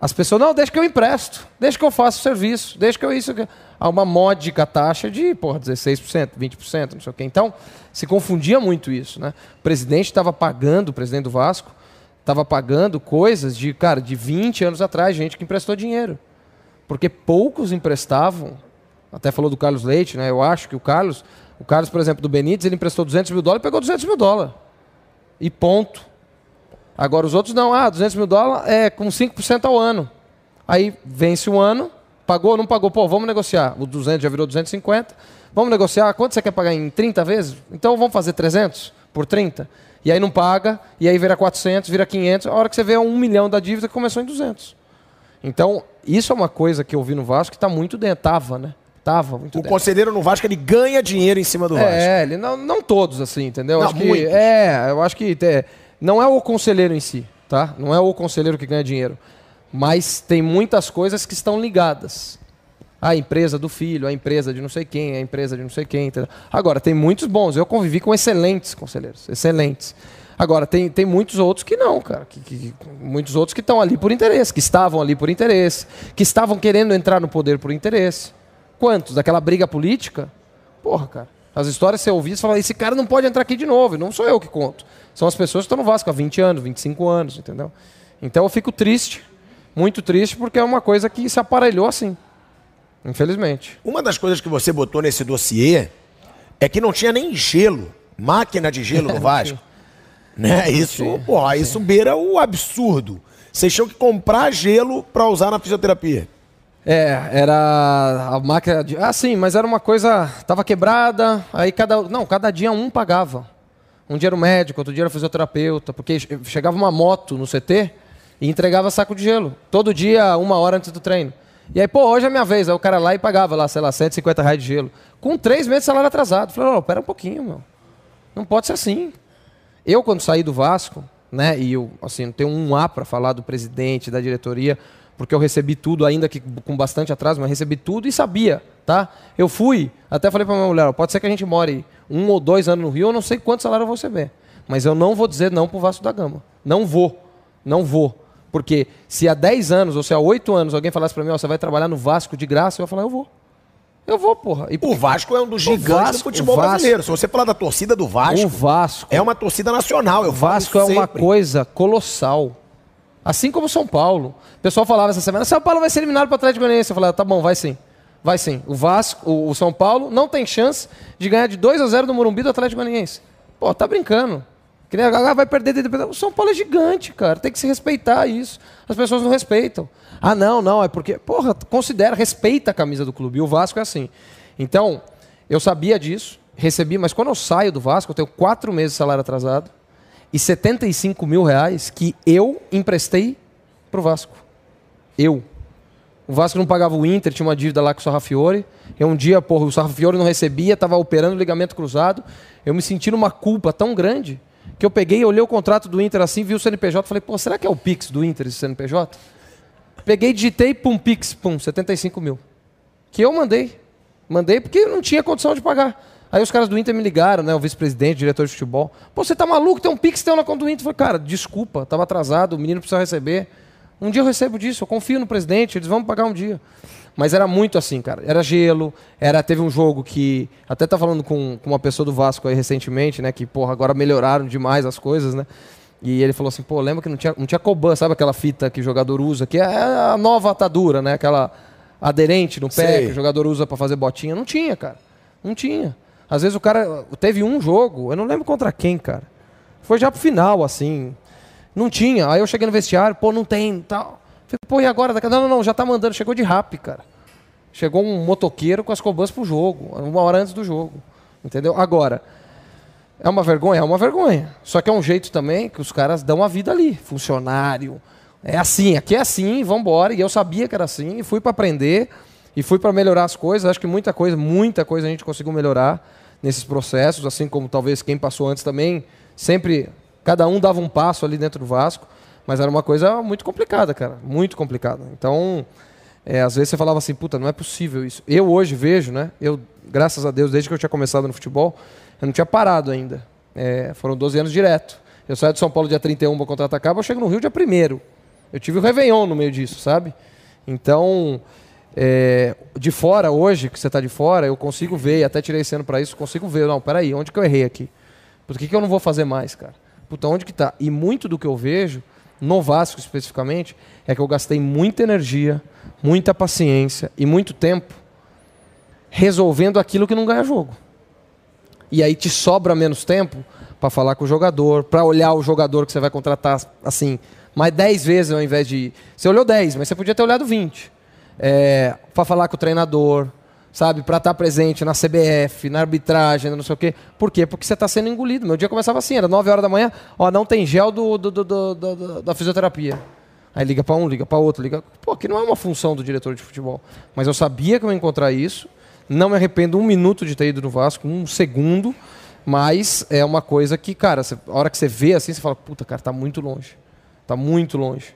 as pessoas, não, deixa que eu empresto, deixa que eu faço o serviço, deixa que eu isso. que-" Há uma módica taxa de, porra, 16%, 20%, não sei o quê. Então, se confundia muito isso, né? O presidente estava pagando, o presidente do Vasco, estava pagando coisas de, cara, de 20 anos atrás, gente que emprestou dinheiro. Porque poucos emprestavam. Até falou do Carlos Leite, né? Eu acho que o Carlos, o Carlos, por exemplo, do Benítez, ele emprestou 200 mil dólares e pegou 200 mil dólares. E ponto. Agora os outros não, ah, 200 mil dólares é com 5% ao ano. Aí vence um ano, pagou, não pagou, pô, vamos negociar. O 200 já virou 250. Vamos negociar, quanto você quer pagar em 30 vezes? Então vamos fazer 300 por 30. E aí não paga, e aí vira 400, vira 500. A hora que você vê é um milhão da dívida que começou em 200. Então, isso é uma coisa que eu vi no Vasco que está muito dentro. Né? Muito O dentro. conselheiro no Vasco, ele ganha dinheiro em cima do Vasco. É, ele não, não todos, assim, entendeu? Não, acho que, é, eu acho que é, não é o conselheiro em si, tá? Não é o conselheiro que ganha dinheiro. Mas tem muitas coisas que estão ligadas. A empresa do filho, a empresa de não sei quem, a empresa de não sei quem. Entendeu? Agora, tem muitos bons. Eu convivi com excelentes conselheiros. Excelentes. Agora, tem, tem muitos outros que não, cara. Que, que- muitos outros que estão ali por interesse, que estavam ali por interesse, que estavam querendo entrar no poder por interesse. Quantos? Daquela briga política? Porra, cara. As histórias você ouvia você fala, esse cara não pode entrar aqui de novo. E não sou eu que conto. São as pessoas que estão no Vasco há 20 anos, 25 anos, entendeu? Então eu fico triste, muito triste, porque é uma coisa que se aparelhou assim. Infelizmente. Uma das coisas que você botou nesse dossiê é que não tinha nem gelo, máquina de gelo no Vasco. né? Isso, porra, isso beira o absurdo. Vocês tinham que comprar gelo pra usar na fisioterapia. É, era a máquina de. Ah, sim, mas era uma coisa. Tava quebrada, aí cada. Não, cada dia um pagava. Um dia era o médico, outro dia era o fisioterapeuta, porque che- chegava uma moto no CT e entregava saco de gelo. Todo dia, uma hora antes do treino. E aí, pô, hoje é minha vez. Aí o cara lá e pagava lá, sei lá, 150 reais de gelo. Com três meses de salário atrasado. Falei, não, pera um pouquinho, meu. Não pode ser assim. Eu, quando saí do Vasco, né, e eu, assim, não tenho um A para falar do presidente, da diretoria, porque eu recebi tudo, ainda que com bastante atraso, mas recebi tudo e sabia, tá? Eu fui, até falei para minha mulher, pode ser que a gente more um ou dois anos no Rio, eu não sei quanto salário eu vou receber, mas eu não vou dizer não pro Vasco da Gama. Não vou, não vou. Porque se há 10 anos ou se há 8 anos alguém falasse para mim, ó, você vai trabalhar no Vasco de graça, eu ia falar, eu vou. Eu vou, porra. E O Vasco é um dos gigantes Vasco- do futebol brasileiro. Se você falar da torcida do Vasco, o Vasco é uma torcida nacional. Eu O Vasco é isso uma sempre. coisa colossal. Assim como São Paulo. O pessoal falava essa semana, São Paulo vai ser eliminado para o Atlético Goianiense. Eu falei, tá bom, vai sim. Vai sim. O Vasco, o, o São Paulo não tem chance de ganhar de 2 a 0 no Morumbi do Atlético Goianiense. Pô, tá brincando. Que nem agora vai perder. O São Paulo é gigante, cara. Tem que se respeitar isso. As pessoas não respeitam. Ah, não, não, é porque. Porra, considera, respeita a camisa do clube. E o Vasco é assim. Então, eu sabia disso, recebi, mas quando eu saio do Vasco, eu tenho quatro meses de salário atrasado e 75 mil reais que eu emprestei pro Vasco. Eu. O Vasco não pagava o Inter, tinha uma dívida lá com o Sarrafiore. E um dia, porra, o Sarrafiore não recebia, estava operando ligamento cruzado. Eu me senti numa culpa tão grande que eu peguei, olhei o contrato do Inter assim, vi o CNPJ, falei, pô, será que é o Pix do Inter esse CNPJ? Peguei, digitei, pum, Pix, pum, 75 mil. Que eu mandei. Mandei porque eu não tinha condição de pagar. Aí os caras do Inter me ligaram, né? O vice-presidente, diretor de futebol. Pô, você tá maluco? Tem um Pix teu na conta do Inter. Eu falei, cara, desculpa, tava atrasado, o menino precisa receber. Um dia eu recebo disso, eu confio no presidente, eles vão pagar um dia. Mas era muito assim, cara. Era gelo, era teve um jogo que até tá falando com, com uma pessoa do Vasco aí recentemente, né, que porra, agora melhoraram demais as coisas, né? E ele falou assim, pô, lembra que não tinha, não tinha Coban, sabe aquela fita que o jogador usa, que é a nova atadura, né? Aquela aderente no pé Sei. que o jogador usa para fazer botinha. Não tinha, cara. Não tinha. Às vezes o cara teve um jogo, eu não lembro contra quem, cara. Foi já pro final, assim. Não tinha. Aí eu cheguei no vestiário, pô, não tem, tal. Falei, pô, e agora? Não, não, não, já tá mandando. Chegou de rap, cara. Chegou um motoqueiro com as cobãs pro jogo, uma hora antes do jogo. Entendeu? Agora, é uma vergonha? É uma vergonha. Só que é um jeito também que os caras dão a vida ali. Funcionário. É assim, aqui é assim, vamos embora. E eu sabia que era assim, e fui para aprender, e fui para melhorar as coisas. Acho que muita coisa, muita coisa a gente conseguiu melhorar nesses processos, assim como talvez quem passou antes também. Sempre, cada um dava um passo ali dentro do Vasco. Mas era uma coisa muito complicada, cara. Muito complicada. Então, é, às vezes você falava assim, puta, não é possível isso. Eu hoje vejo, né? Eu, graças a Deus, desde que eu tinha começado no futebol, eu não tinha parado ainda. É, foram 12 anos direto. Eu saio de São Paulo dia 31 para contratar cabo, eu chego no Rio dia 1 Eu tive o Réveillon no meio disso, sabe? Então, é, de fora, hoje, que você está de fora, eu consigo ver, até tirei esse ano para isso, consigo ver, não, peraí, onde que eu errei aqui? Por que, que eu não vou fazer mais, cara? Puta, onde que tá? E muito do que eu vejo no Vasco especificamente, é que eu gastei muita energia, muita paciência e muito tempo resolvendo aquilo que não ganha jogo. E aí te sobra menos tempo para falar com o jogador, para olhar o jogador que você vai contratar assim, mais 10 vezes ao invés de. Você olhou 10, mas você podia ter olhado 20. É, para falar com o treinador, sabe? Para estar tá presente na CBF, na arbitragem, não sei o quê. Por quê? Porque você está sendo engolido. Meu dia começava assim, era 9 horas da manhã, ó, não tem gel do, do, do, do da fisioterapia. Aí liga para um, liga para outro, liga. Pô, que não é uma função do diretor de futebol. Mas eu sabia que eu ia encontrar isso. Não me arrependo um minuto de ter ido no Vasco, um segundo. Mas é uma coisa que, cara, a hora que você vê assim, você fala, puta, cara, tá muito longe. Tá muito longe.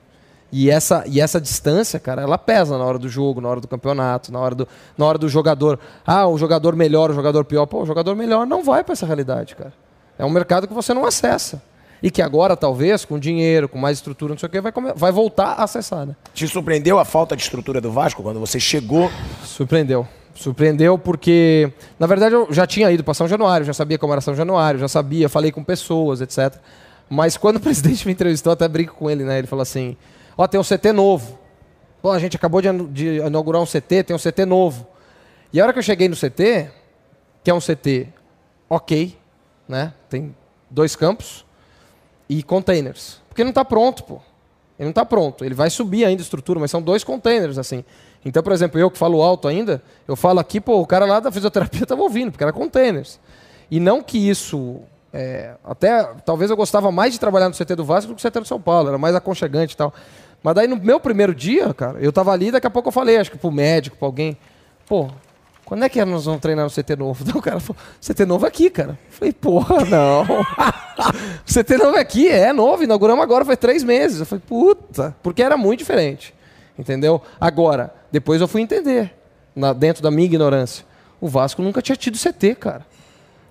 E essa, e essa distância, cara, ela pesa na hora do jogo, na hora do campeonato, na hora do, na hora do jogador. Ah, o jogador melhor, o jogador pior. Pô, o jogador melhor não vai para essa realidade, cara. É um mercado que você não acessa. E que agora, talvez, com dinheiro, com mais estrutura, não sei o quê, vai, vai voltar a acessar. Né? Te surpreendeu a falta de estrutura do Vasco quando você chegou? Surpreendeu. Surpreendeu porque, na verdade, eu já tinha ido para São Januário, já sabia como era São Januário, já sabia, falei com pessoas, etc. Mas quando o presidente me entrevistou, até brinco com ele, né? Ele falou assim: Ó, tem um CT novo. Pô, a gente acabou de, de inaugurar um CT, tem um CT novo. E a hora que eu cheguei no CT, que é um CT ok, né? Tem dois campos e containers. Porque não está pronto, pô. Ele não está pronto. Ele vai subir ainda a estrutura, mas são dois containers, assim. Então, por exemplo, eu que falo alto ainda, eu falo aqui, pô, o cara lá da fisioterapia estava ouvindo, porque era containers. E não que isso. É, até talvez eu gostava mais de trabalhar no CT do Vasco do que no CT do São Paulo, era mais aconchegante e tal. Mas daí no meu primeiro dia, cara, eu tava ali, daqui a pouco eu falei, acho que pro médico, pra alguém, pô, quando é que nós vamos treinar no CT novo? Então o cara falou, CT novo aqui, cara. Eu falei, porra, não. CT novo aqui, é novo, inauguramos agora, faz três meses. Eu falei, puta, porque era muito diferente. Entendeu? Agora, depois eu fui entender, na, dentro da minha ignorância. O Vasco nunca tinha tido CT, cara.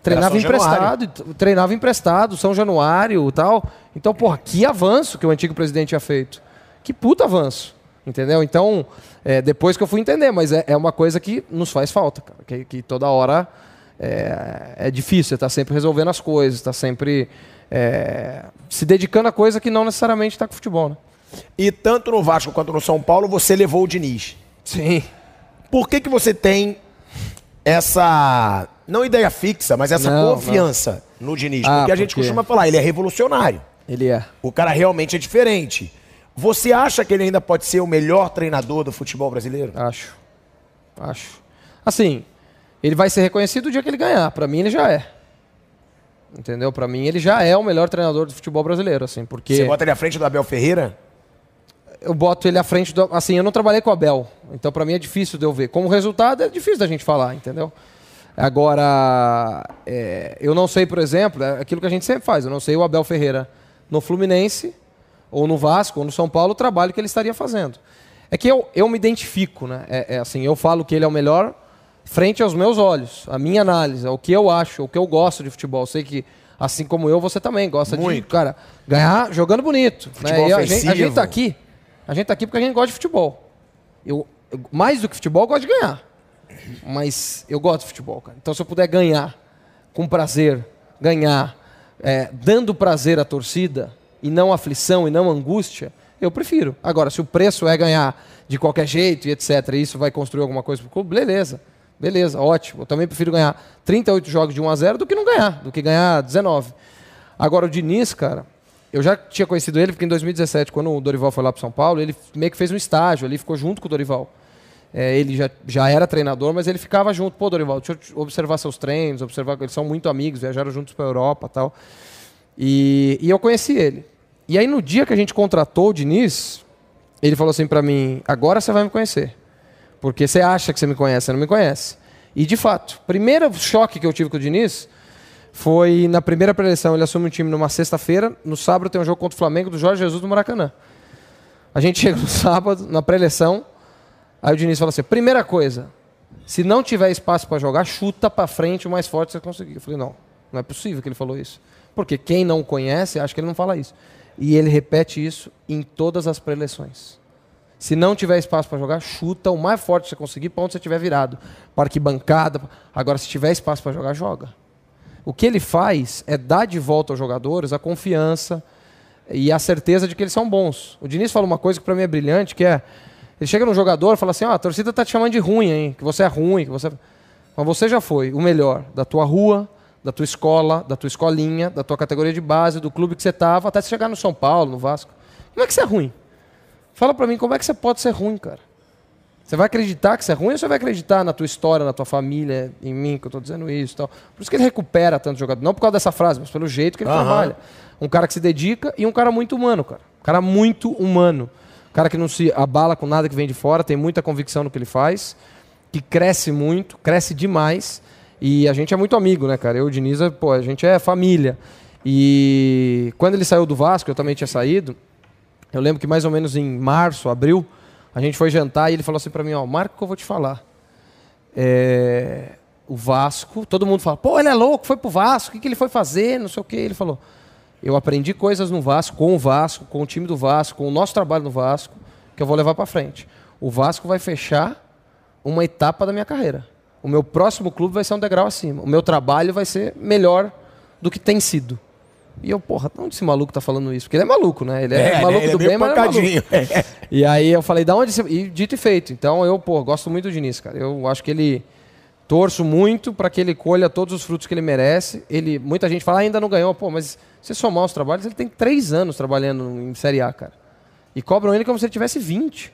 Treinava emprestado, treinava emprestado, São Januário e tal. Então, porra, que avanço que o antigo presidente tinha feito. Que puta avanço. Entendeu? Então, é, depois que eu fui entender, mas é, é uma coisa que nos faz falta, cara, que, que toda hora é, é difícil, está sempre resolvendo as coisas, está sempre é, se dedicando a coisa que não necessariamente está com futebol. Né? E tanto no Vasco quanto no São Paulo você levou o Diniz. Sim. Por que, que você tem essa. Não ideia fixa, mas essa Não, confiança no Diniz. Ah, porque a gente porque- costuma falar, ele é revolucionário. Ele é. O cara realmente é diferente. Você acha que ele ainda pode ser o melhor treinador do futebol brasileiro? Acho. Acho. Assim, ele vai ser reconhecido o dia que ele ganhar. Pra mim, ele já é. Entendeu? Pra mim, ele já é o melhor treinador do futebol brasileiro, assim, porque Você bota ele à frente do Abel Ferreira? Eu boto ele à frente do. Assim, eu não trabalhei com o Abel, então pra mim é difícil de eu ver. Como resultado, é difícil da gente falar, entendeu? Agora, é, eu não sei, por exemplo, é aquilo que a gente sempre faz, eu não sei o Abel Ferreira no Fluminense, ou no Vasco, ou no São Paulo, o trabalho que ele estaria fazendo. É que eu, eu me identifico, né? É, é assim, eu falo que ele é o melhor frente aos meus olhos, a minha análise, o que eu acho, o que eu gosto de futebol. Eu sei que, assim como eu, você também gosta de, Muito. cara, ganhar jogando bonito. Né? E a, gente, a gente tá aqui, a gente tá aqui porque a gente gosta de futebol. Eu, eu- mais do que futebol, eu gosto de ganhar. Mas eu gosto de futebol, cara. Então, se eu puder ganhar com prazer, ganhar, é, dando prazer à torcida, e não aflição e não angústia, eu prefiro. Agora, se o preço é ganhar de qualquer jeito e etc., e isso vai construir alguma coisa pro clube, beleza. Beleza, ótimo. Eu também prefiro ganhar 38 jogos de 1 a 0 do que não ganhar, do que ganhar 19. Agora, o Diniz, cara, eu já tinha conhecido ele, porque em 2017, quando o Dorival foi lá para São Paulo, ele meio que fez um estágio ali, ficou junto com o Dorival. É, ele já, já era treinador, mas ele ficava junto. Pô, Dorival, deixa eu observar seus treinos, observar que eles são muito amigos, viajaram juntos para Europa e tal. E, e eu conheci ele. E aí, no dia que a gente contratou o Diniz, ele falou assim para mim: agora você vai me conhecer. Porque você acha que você me conhece, você não me conhece. E de fato, primeiro choque que eu tive com o Diniz foi na primeira preleção. Ele assume um time numa sexta-feira, no sábado tem um jogo contra o Flamengo do Jorge Jesus do Maracanã. A gente chega no sábado, na preleção, aí o Diniz fala assim: primeira coisa, se não tiver espaço para jogar, chuta para frente o mais forte que você conseguir. Eu falei: não, não é possível que ele falou isso. Porque quem não conhece, acha que ele não fala isso. E ele repete isso em todas as preleções. Se não tiver espaço para jogar, chuta o mais forte que você conseguir para onde você estiver virado. Para arquibancada. Agora, se tiver espaço para jogar, joga. O que ele faz é dar de volta aos jogadores a confiança e a certeza de que eles são bons. O Diniz fala uma coisa que para mim é brilhante, que é ele chega no jogador e fala assim: "Ah, a torcida tá te chamando de ruim, hein? Que você é ruim, que você Mas você já foi o melhor da tua rua, da tua escola, da tua escolinha, da tua categoria de base, do clube que você tava, até você chegar no São Paulo, no Vasco. Como é que você é ruim? Fala pra mim, como é que você pode ser ruim, cara? Você vai acreditar que você é ruim ou você vai acreditar na tua história, na tua família, em mim, que eu tô dizendo isso e tal? Por isso que ele recupera tanto jogador. Não por causa dessa frase, mas pelo jeito que ele Aham. trabalha. Um cara que se dedica e um cara muito humano, cara. Um cara muito humano. Um cara que não se abala com nada que vem de fora, tem muita convicção no que ele faz, que cresce muito, cresce demais. E a gente é muito amigo, né, cara? Eu e o Diniz, pô, a gente é família. E quando ele saiu do Vasco, eu também tinha saído. Eu lembro que mais ou menos em março, abril, a gente foi jantar e ele falou assim pra mim, ó, marca o que eu vou te falar. É, o Vasco, todo mundo fala, pô, ele é louco, foi pro Vasco, o que, que ele foi fazer, não sei o que. Ele falou, eu aprendi coisas no Vasco, com o Vasco, com o time do Vasco, com o nosso trabalho no Vasco, que eu vou levar pra frente. O Vasco vai fechar uma etapa da minha carreira. O meu próximo clube vai ser um degrau acima. O meu trabalho vai ser melhor do que tem sido. E eu, porra, de onde esse maluco tá falando isso? Porque ele é maluco, né? Ele é, né? maluco ele do meio bem, mas é maluco. pancadinho. E aí eu falei, da onde você... E dito e feito. Então eu, pô, gosto muito do Diniz, cara. Eu acho que ele... Torço muito para que ele colha todos os frutos que ele merece. Ele, muita gente fala, ah, ainda não ganhou. Pô, mas se somar os trabalhos, ele tem três anos trabalhando em Série A, cara. E cobram ele como se ele tivesse 20.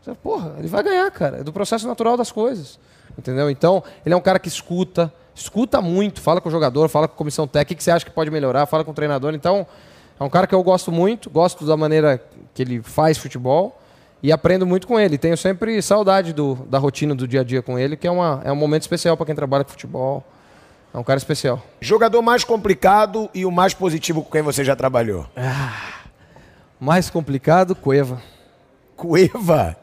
Você, Porra, ele vai ganhar, cara. É do processo natural das coisas. Entendeu? Então, ele é um cara que escuta, escuta muito, fala com o jogador, fala com a comissão técnica, o que você acha que pode melhorar, fala com o treinador. Então, é um cara que eu gosto muito, gosto da maneira que ele faz futebol e aprendo muito com ele. Tenho sempre saudade do, da rotina do dia a dia com ele, que é, uma, é um momento especial para quem trabalha com futebol. É um cara especial. Jogador mais complicado e o mais positivo com quem você já trabalhou? Mais complicado, Cueva. Cueva.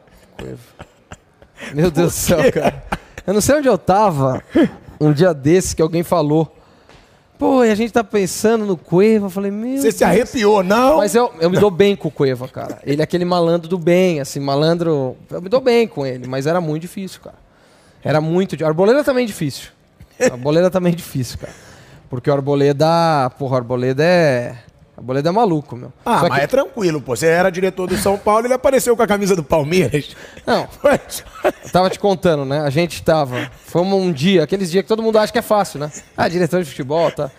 Meu Deus do céu, cara. Eu não sei onde eu tava um dia desse que alguém falou. Pô, e a gente tá pensando no Cueva. Eu falei, meu Você se arrepiou, não? Mas eu, eu me dou bem com o Cueva, cara. Ele é aquele malandro do bem, assim, malandro. Eu me dou bem com ele, mas era muito difícil, cara. Era muito. di- Arboleda também é difícil. Arboleda também é difícil, cara. Porque o Arboleda. Porra, o Arboleda é. Arboleda é maluco, meu. Ah, Só mas que- é tranquilo, pô. Você era diretor do São Paulo e ele apareceu com a camisa do Palmeiras. Não, eu tava te contando, né? A gente tava. Fomos um dia, aqueles dias que todo mundo acha que é fácil, né? Ah, diretor de futebol, tá.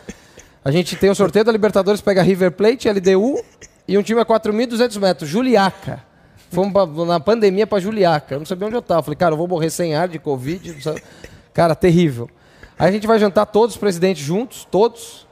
A gente tem o sorteio da Libertadores, pega River Plate, LDU e um time a 4.200 metros, Juliaca. Fomos pra- na pandemia pra Juliaca. Eu não sabia onde eu tava. Falei, cara, eu vou morrer sem ar de Covid. Cara, terrível. Aí a gente vai jantar todos os presidentes juntos, todos.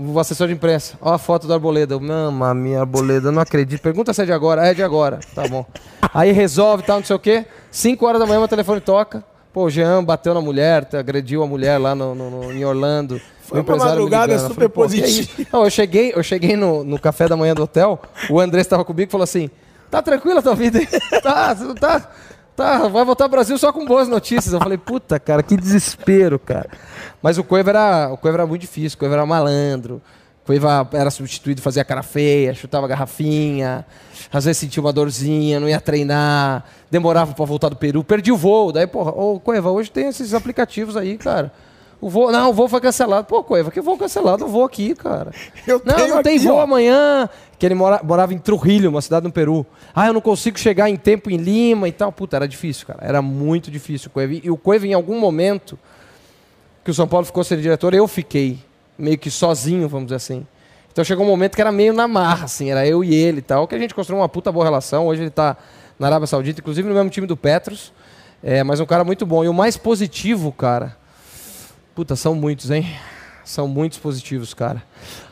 O assessor de imprensa. Ó a foto do Arboleda. Mamma minha Arboleda, não acredito. Pergunta se é de agora. É de agora. Tá bom. Aí resolve, tal, não sei o quê. 5 horas da manhã, meu telefone toca. Pô, o Jean bateu na mulher, tá, agrediu a mulher lá no, no- no- em Orlando. Foi uma madrugada super "Pô, que é positiva." isso?" Não, eu cheguei, eu cheguei no, no café da manhã do hotel, o André estava comigo e falou assim: tá tranquila a tua vida tá, tá. Tá, vai voltar ao Brasil só com boas notícias. Eu falei, puta, cara, que desespero, cara. Mas o Coiva era, o Coiva era muito difícil, o Coiva era malandro. O Coiva era substituído, fazia cara feia, chutava garrafinha, às vezes sentia uma dorzinha, não ia treinar, demorava pra voltar do Peru, perdi o voo. Daí, porra, ô Coiva, hoje tem esses aplicativos aí, cara. O voo, não, o voo foi cancelado. Pô, Coiva, que voo cancelado? Eu vou aqui, cara. Eu não, tenho não tem aqui, voo ó. amanhã. Que ele mora- morava em Trujillo, uma cidade no Peru. Ah, eu não consigo chegar em tempo em Lima e tal. Puta, era difícil, cara. Era muito difícil o Coiva. E o Coiva, em algum momento, que o São Paulo ficou sem diretor, eu fiquei meio que sozinho, vamos dizer assim. Então chegou um momento que era meio na marra, assim, era eu e ele e tal, que a gente construiu uma puta boa relação. Hoje ele tá na Arábia Saudita, inclusive no mesmo time do Petros. É, mas um cara muito bom. E o mais positivo, cara. Puta, são muitos, hein? São muitos positivos, cara.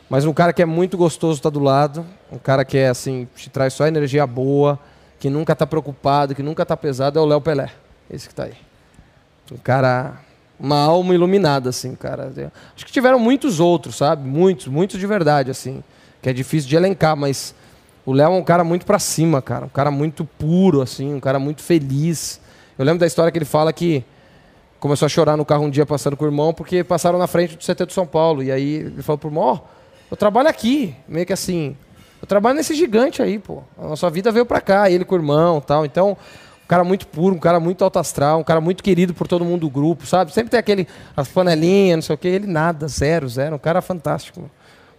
Mas um cara que é muito gostoso estar do lado, um cara que é assim, te traz só energia boa, que nunca tá preocupado, que nunca tá pesado, é o Léo Pelé. Esse que tá aí. Um cara. Uma alma iluminada, assim, cara. Acho que tiveram muitos outros, sabe? Muitos, muitos de verdade, assim. Que é difícil de elencar, mas o Léo é um cara muito pra cima, cara. Um cara muito puro, assim, um cara muito feliz. Eu lembro da história que ele fala que começou a chorar no carro um dia passando com o irmão, porque passaram na frente do CT do São Paulo. E aí ele falou pro irmão, ó, eu trabalho aqui. Meio que assim, eu trabalho nesse gigante aí, pô. A nossa vida veio pra cá, ele com o irmão tal. Então, um cara muito puro, um cara muito alto astral, um cara muito querido por todo mundo do grupo, sabe? Sempre tem aquele, as panelinhas, não sei o quê. Ele nada, zero, zero. Um cara fantástico.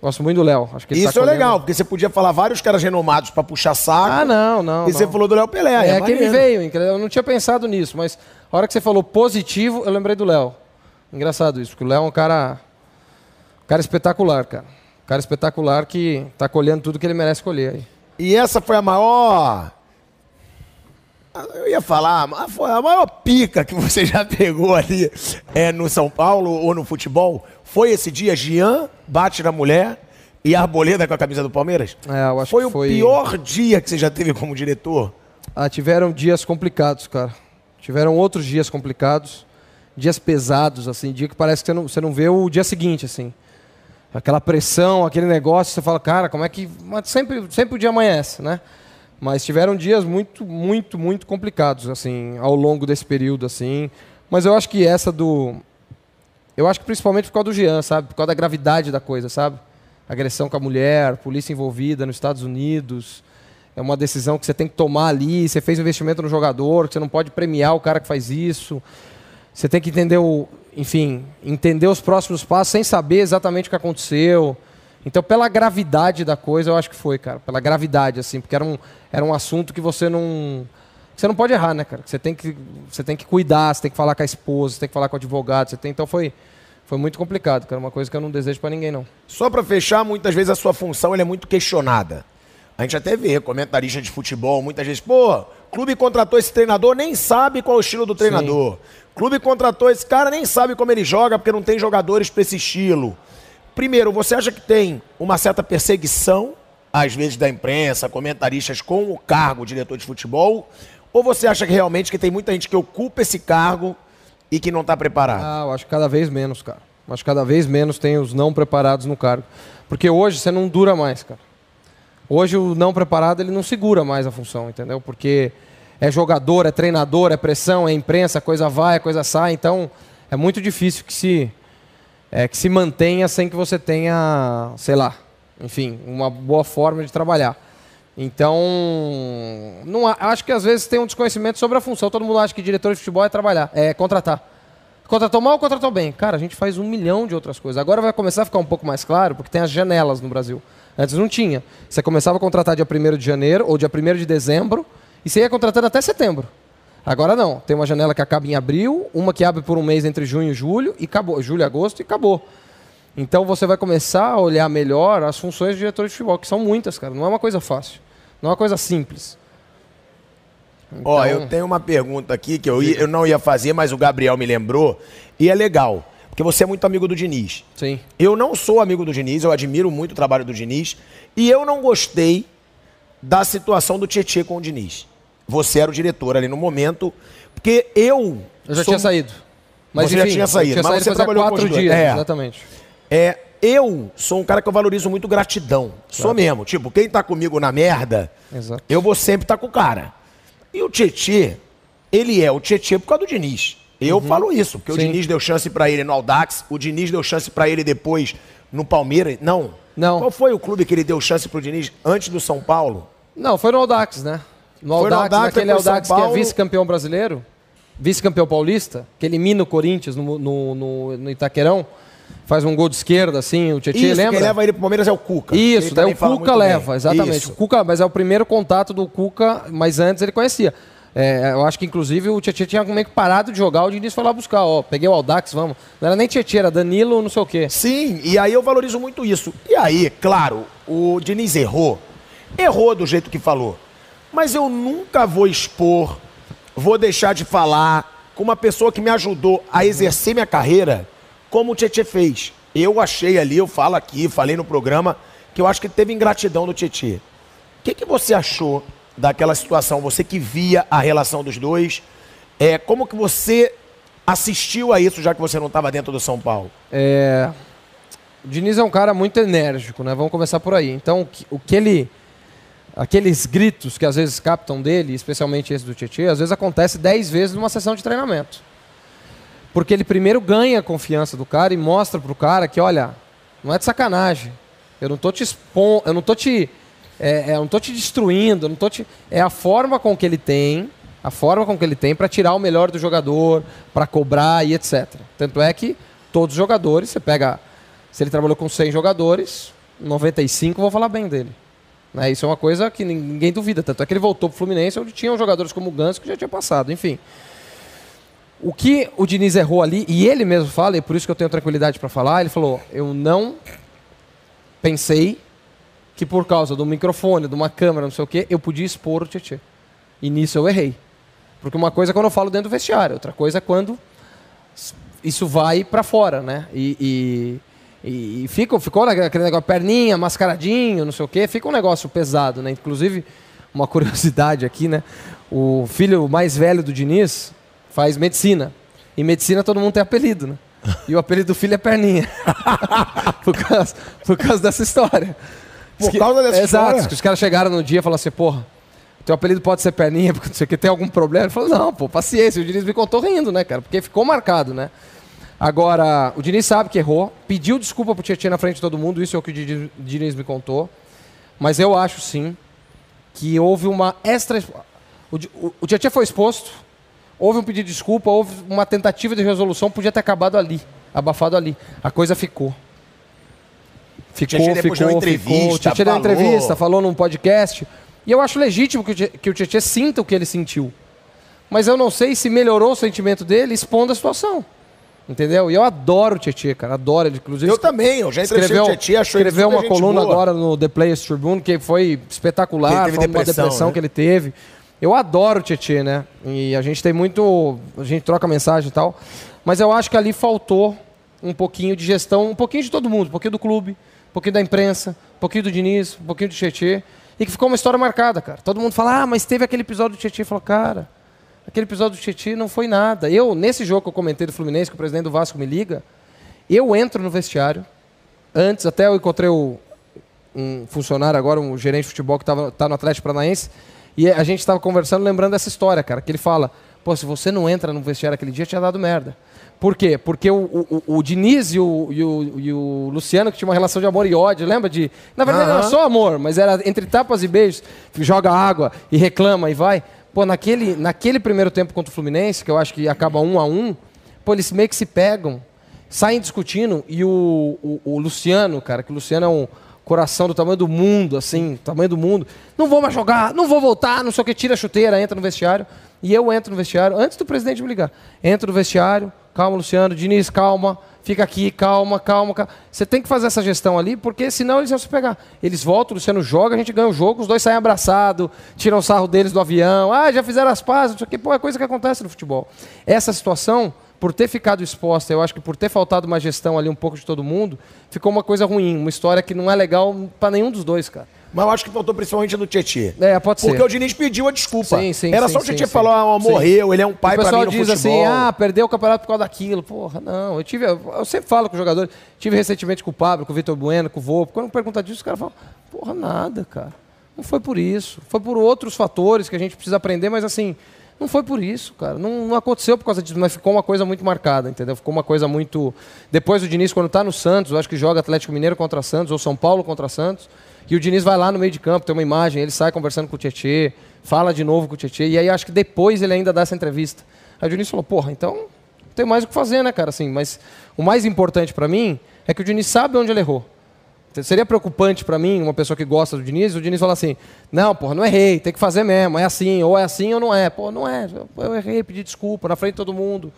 Gosto muito do Léo. Acho que ele Isso tá é legal, porque você podia falar vários caras renomados pra puxar saco. Ah, não, não. E você não. falou do Léo Pelé. É, É, que me maneiro. veio, entendeu? eu não tinha pensado nisso, mas a hora que você falou positivo, eu lembrei do Léo. Engraçado isso, porque o Léo é um cara, um cara espetacular, cara. Um cara espetacular que tá colhendo tudo que ele merece colher aí. E essa foi a maior. Eu ia falar, mas foi a maior pica que você já pegou ali é, no São Paulo ou no futebol. Foi esse dia, Jean bate na mulher e Arboleda com a camisa do Palmeiras? É, eu acho foi que o foi- pior dia que você já teve como diretor? Ah, tiveram dias complicados, cara. Tiveram outros dias complicados, dias pesados, assim, dia que parece que você não, você não vê o dia seguinte, assim. Aquela pressão, aquele negócio, você fala, cara, como é que. Mas sempre, sempre o dia amanhece, né? Mas tiveram dias muito, muito, muito complicados, assim, ao longo desse período, assim. Mas eu acho que essa do. Eu acho que principalmente por causa do Jean, sabe? Por causa da gravidade da coisa, sabe? Agressão com a mulher, polícia envolvida nos Estados Unidos. É uma decisão que você tem que tomar ali. Você fez um investimento no jogador, você não pode premiar o cara que faz isso. Você tem que entender o, enfim, entender os próximos passos sem saber exatamente o que aconteceu. Então, pela gravidade da coisa, eu acho que foi, cara. Pela gravidade, assim, porque era um, era um assunto que você não. Você não pode errar, né, cara? Você tem que, você tem que cuidar, você tem que falar com a esposa, você tem que falar com o advogado. Você tem, então foi, foi muito complicado, cara. Uma coisa que eu não desejo pra ninguém, não. Só pra fechar, muitas vezes a sua função é muito questionada. A gente até vê comentarista de futebol, muitas vezes, pô, clube contratou esse treinador, nem sabe qual é o estilo do treinador. Clube contratou esse cara, nem sabe como ele joga, porque não tem jogadores pra esse estilo. Primeiro, você acha que tem uma certa perseguição, às vezes, da imprensa, comentaristas com o cargo diretor de futebol? Ou você acha que realmente que tem muita gente que ocupa esse cargo e que não está preparado? Ah, eu acho que cada vez menos, cara. Eu Acho que cada vez menos tem os não preparados no cargo. Porque hoje você não dura mais, cara. Hoje o não preparado ele não segura mais a função, entendeu? Porque é jogador, é treinador, é pressão, é imprensa, a coisa vai, a coisa sai. Então é muito difícil que se é, que se mantenha sem que você tenha, sei lá, enfim, uma boa forma de trabalhar. Então, não, a- acho que às vezes tem um desconhecimento sobre a função. Todo mundo acha que diretor de futebol é trabalhar, é contratar. Contratou mal ou contratou bem? Cara, a gente faz um milhão de outras coisas. Agora vai começar a ficar um pouco mais claro, porque tem as janelas no Brasil. Antes não tinha. Você começava a contratar dia 1 de janeiro ou dia 1 de dezembro e você ia contratando até setembro. Agora não. Tem uma janela que acaba em abril, uma que abre por um mês entre junho e julho, e acabou. Julho e agosto e acabou. Então você vai começar a olhar melhor as funções de diretor de futebol, que são muitas, cara. Não é uma coisa fácil. Não é uma coisa simples. Ó, eu tenho uma pergunta aqui que eu, ia- eu não ia fazer, mas o Gabriel me lembrou. E é legal, porque você é muito amigo do Diniz. Sim. Eu não sou amigo do Diniz, eu admiro muito o trabalho do Diniz. E eu não gostei da situação do Tietchan com o Diniz. Você era o diretor ali no momento, porque eu. Eu já sou- tinha saído. Você já tinha saído, tinha mas você fazia trabalhou com quatro dias, É. exatamente. É, eu sou um cara que eu valorizo muito gratidão. Sou mesmo. Tipo, quem tá comigo na merda, Exato. eu vou sempre estar com o cara. E o Tietê, ele é o Tietê por causa do Diniz. Eu falo isso, porque o Uhum. Sim. Diniz deu chance pra ele no Aldax, o Diniz deu chance pra ele depois no Palmeiras. Não. Não. Qual foi o clube que ele deu chance pro Diniz antes do São Paulo? Não, foi no Audax, né? No Foi no Audax, Audax, naquele São Audax que é Paulo. vice-campeão brasileiro, vice-campeão paulista, que elimina o Corinthians no, no, no- no Itaquerão, faz um gol de esquerda, assim, o Tietchan, lembra? quem leva ele pro Palmeiras é o Cuca. Isso, daí o Cuca muito bem. leva, exatamente. Isso. O Cuca, mas é o primeiro contato do Cuca, mas antes ele conhecia. É, eu acho que inclusive o Tietchan tinha meio que parado de jogar, o Diniz foi lá buscar, ó, peguei o Audax, vamos. Não era nem Tietchan, era Danilo, não sei o quê. Sim, e aí eu valorizo muito isso. E aí, claro, o Diniz errou. Errou do jeito que falou. Mas eu nunca vou expor, vou deixar de falar com uma pessoa que me ajudou a exercer minha carreira como o Tietchan fez. Eu achei ali, eu falo aqui, falei no programa, que eu acho que teve ingratidão do Tietchan. O que, que você achou daquela situação? Você que via a relação dos dois, é, como que você assistiu a isso, já que você não estava dentro do São Paulo? É, O Diniz é um cara muito enérgico, né? Vamos começar por aí. Então, o que, ele. Aqueles gritos que às vezes captam dele, especialmente esse do Tietchan, às vezes acontece 10 vezes numa sessão de treinamento. Porque ele primeiro ganha a confiança do cara e mostra pro cara que, olha, não é de sacanagem. Eu não tô te expondo, eu não tô te. É, é, eu não tô te destruindo, não tô te. É a forma com que ele tem, a forma com que ele tem para tirar o melhor do jogador, para cobrar e etc. Tanto é que todos os jogadores, você pega. Se ele trabalhou com 100 jogadores, 95 vão falar bem dele. Né? Isso é uma coisa que ninguém duvida. Tanto é que ele voltou pro Fluminense, onde tinham jogadores como o Ganso que já tinha passado. Enfim. O que o Diniz errou ali, e ele mesmo fala, e por isso que eu tenho tranquilidade para falar, ele falou: eu não pensei que por causa do microfone, de uma câmera, não sei o quê, eu podia expor o Tietchan. E nisso eu errei. Porque uma coisa é quando eu falo dentro do vestiário, outra coisa é quando isso vai para fora, né? E, e, e- e fica, ficou aquele negócio, perninha, mascaradinho, não sei o quê, fica um negócio pesado, né? Inclusive, uma curiosidade aqui, né? O filho mais velho do Diniz faz medicina. E medicina todo mundo tem apelido, né? E o apelido do filho é Perninha. por, causa, por causa dessa história. Por que- causa dessa Exato, história? que os caras chegaram no dia e falaram assim, porra, teu apelido pode ser Perninha, porque não sei o que, tem algum problema? Ele falou, não, pô, paciência. O Diniz me contou rindo, né, cara? Porque ficou marcado, né? Agora, o Diniz sabe que errou, pediu desculpa pro Tietchan na frente de todo mundo, isso é o que o Diniz me contou. Mas eu acho sim que houve uma extra. O, o, o Tietchan foi exposto, houve um pedido de desculpa, houve uma tentativa de resolução, podia ter acabado ali, abafado ali. A coisa ficou. Ficou, Tietchan ficou, ficou. entrevista, O Tietchan deu falou. entrevista, falou num podcast. E eu acho legítimo que o Tie- que o Tietchan sinta o que ele sentiu. Mas eu não sei se melhorou o sentimento dele expondo a situação. Entendeu? E eu adoro o Tietchan, cara. Adoro ele. Inclusive, Eu também, eu já escreveu, o Tietchan, achou escreveu uma coluna boa. agora no The Players Tribune que foi espetacular, ele teve falando uma depressão, depressão né? que ele teve. Eu adoro o Tietchan, né? E a gente tem muito. A gente troca mensagem e tal. Mas eu acho que ali faltou um pouquinho de gestão, um pouquinho de todo mundo, um pouquinho do clube, um pouquinho da imprensa, um pouquinho do Diniz, um pouquinho do Tietchan. E que ficou uma história marcada, cara. Todo mundo fala, ah, mas teve aquele episódio do Tietchan. Fala, cara, aquele episódio do Tietchan não foi nada. Eu, nesse jogo que eu comentei do Fluminense, que o presidente do Vasco me liga, eu entro no vestiário. Antes, até eu encontrei o, um funcionário agora, um gerente de futebol que estava tá no Atlético Paranaense, e a gente estava conversando, lembrando dessa história, cara, que ele fala, pô, se você não entra no vestiário aquele dia, tinha dado merda. Por quê? Porque o, o, o- Diniz e o, e, o, e o Luciano, que tinha uma relação de amor e ódio, lembra de... Na verdade, Aham. era só amor, mas era entre tapas e beijos, joga água e reclama e vai. Pô, naquele, naquele primeiro tempo contra o Fluminense, que eu acho que acaba um a um, pô, eles meio que se pegam, saem discutindo, e o, o, o Luciano, cara, que o Luciano é um coração do tamanho do mundo, assim, tamanho do mundo. Não vou mais jogar, não vou voltar, não sei o que, tira a chuteira, entra no vestiário. E eu entro no vestiário, antes do presidente me ligar. Entro no vestiário, calma, Luciano, Diniz, calma, fica aqui, calma, calma, calma. Você tem que fazer essa gestão ali, porque senão eles iam se pegar. Eles voltam, o Luciano joga, a gente ganha o jogo, os dois saem abraçados, tiram o sarro deles do avião, ah, já fizeram as pazes, não sei o que, pô, é coisa que acontece no futebol. Essa situação por ter ficado exposta, eu acho que por ter faltado uma gestão ali um pouco de todo mundo, ficou uma coisa ruim, uma história que não é legal para nenhum dos dois, cara. Mas eu acho que faltou principalmente no Tietê. É, pode Porque ser. o Diniz pediu a desculpa. Sim, sim, Era só o sim, sim. falar, ah, morreu, ele é um pai o pessoal mim no diz futebol. assim, ah, perdeu o campeonato por causa daquilo. Porra, não. Eu tive, eu sempre falo com o jogador, tive recentemente com o Pablo, com o Vitor Bueno, com o Volpe. Quando pergunta disso, os caras falam, porra, nada, cara. Não foi por isso. Foi por outros fatores que a gente precisa aprender, mas assim, não foi por isso, cara. Não, não aconteceu por causa disso, mas ficou uma coisa muito marcada, entendeu? Ficou uma coisa muito. Depois o Diniz, quando tá no Santos, eu acho que joga Atlético Mineiro contra Santos, ou São Paulo contra Santos. E o Diniz vai lá no meio de campo, tem uma imagem, ele sai conversando com o Tietê, fala de novo com o Tietê, e aí acho que depois ele ainda dá essa entrevista. Aí o Diniz falou, porra, então não tem mais o que fazer, né, cara? Assim, mas o mais importante para mim é que o Diniz sabe onde ele errou. Seria preocupante para mim, uma pessoa que gosta do Diniz, o Diniz falar assim: não, porra, não errei, tem que fazer mesmo, é assim, ou é assim ou não é. Pô, não é, eu errei, pedi desculpa na frente de todo mundo.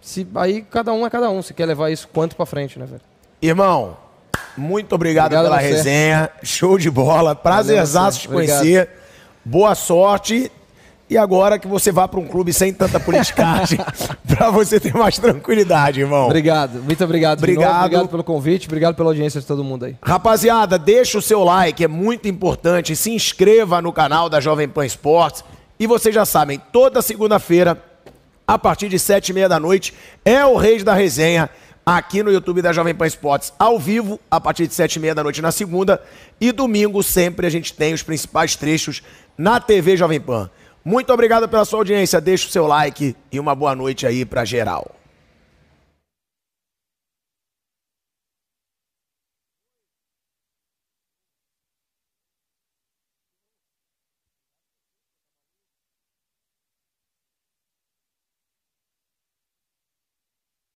Se, aí cada um é cada um, se quer levar isso quanto para frente, né, velho? Irmão, muito obrigado, Obrigado pela resenha. Show de bola. Prazerzaço te conhecer. Boa sorte. E agora que você vá para um clube sem tanta politicagem, para você ter mais tranquilidade, irmão. Obrigado, muito obrigado. Obrigado. obrigado pelo convite, obrigado pela audiência de todo mundo aí. Rapaziada, deixa o seu like, é muito importante. Se inscreva no canal da Jovem Pan Esportes. E vocês já sabem, toda segunda-feira, a partir de sete e meia da noite, é o Reis da Resenha, aqui no YouTube da Jovem Pan Esportes, ao vivo, a partir de sete e meia da noite na segunda. E domingo sempre a gente tem os principais trechos na TV Jovem Pan. Muito obrigado pela sua audiência, deixa o seu like e uma boa noite aí pra geral.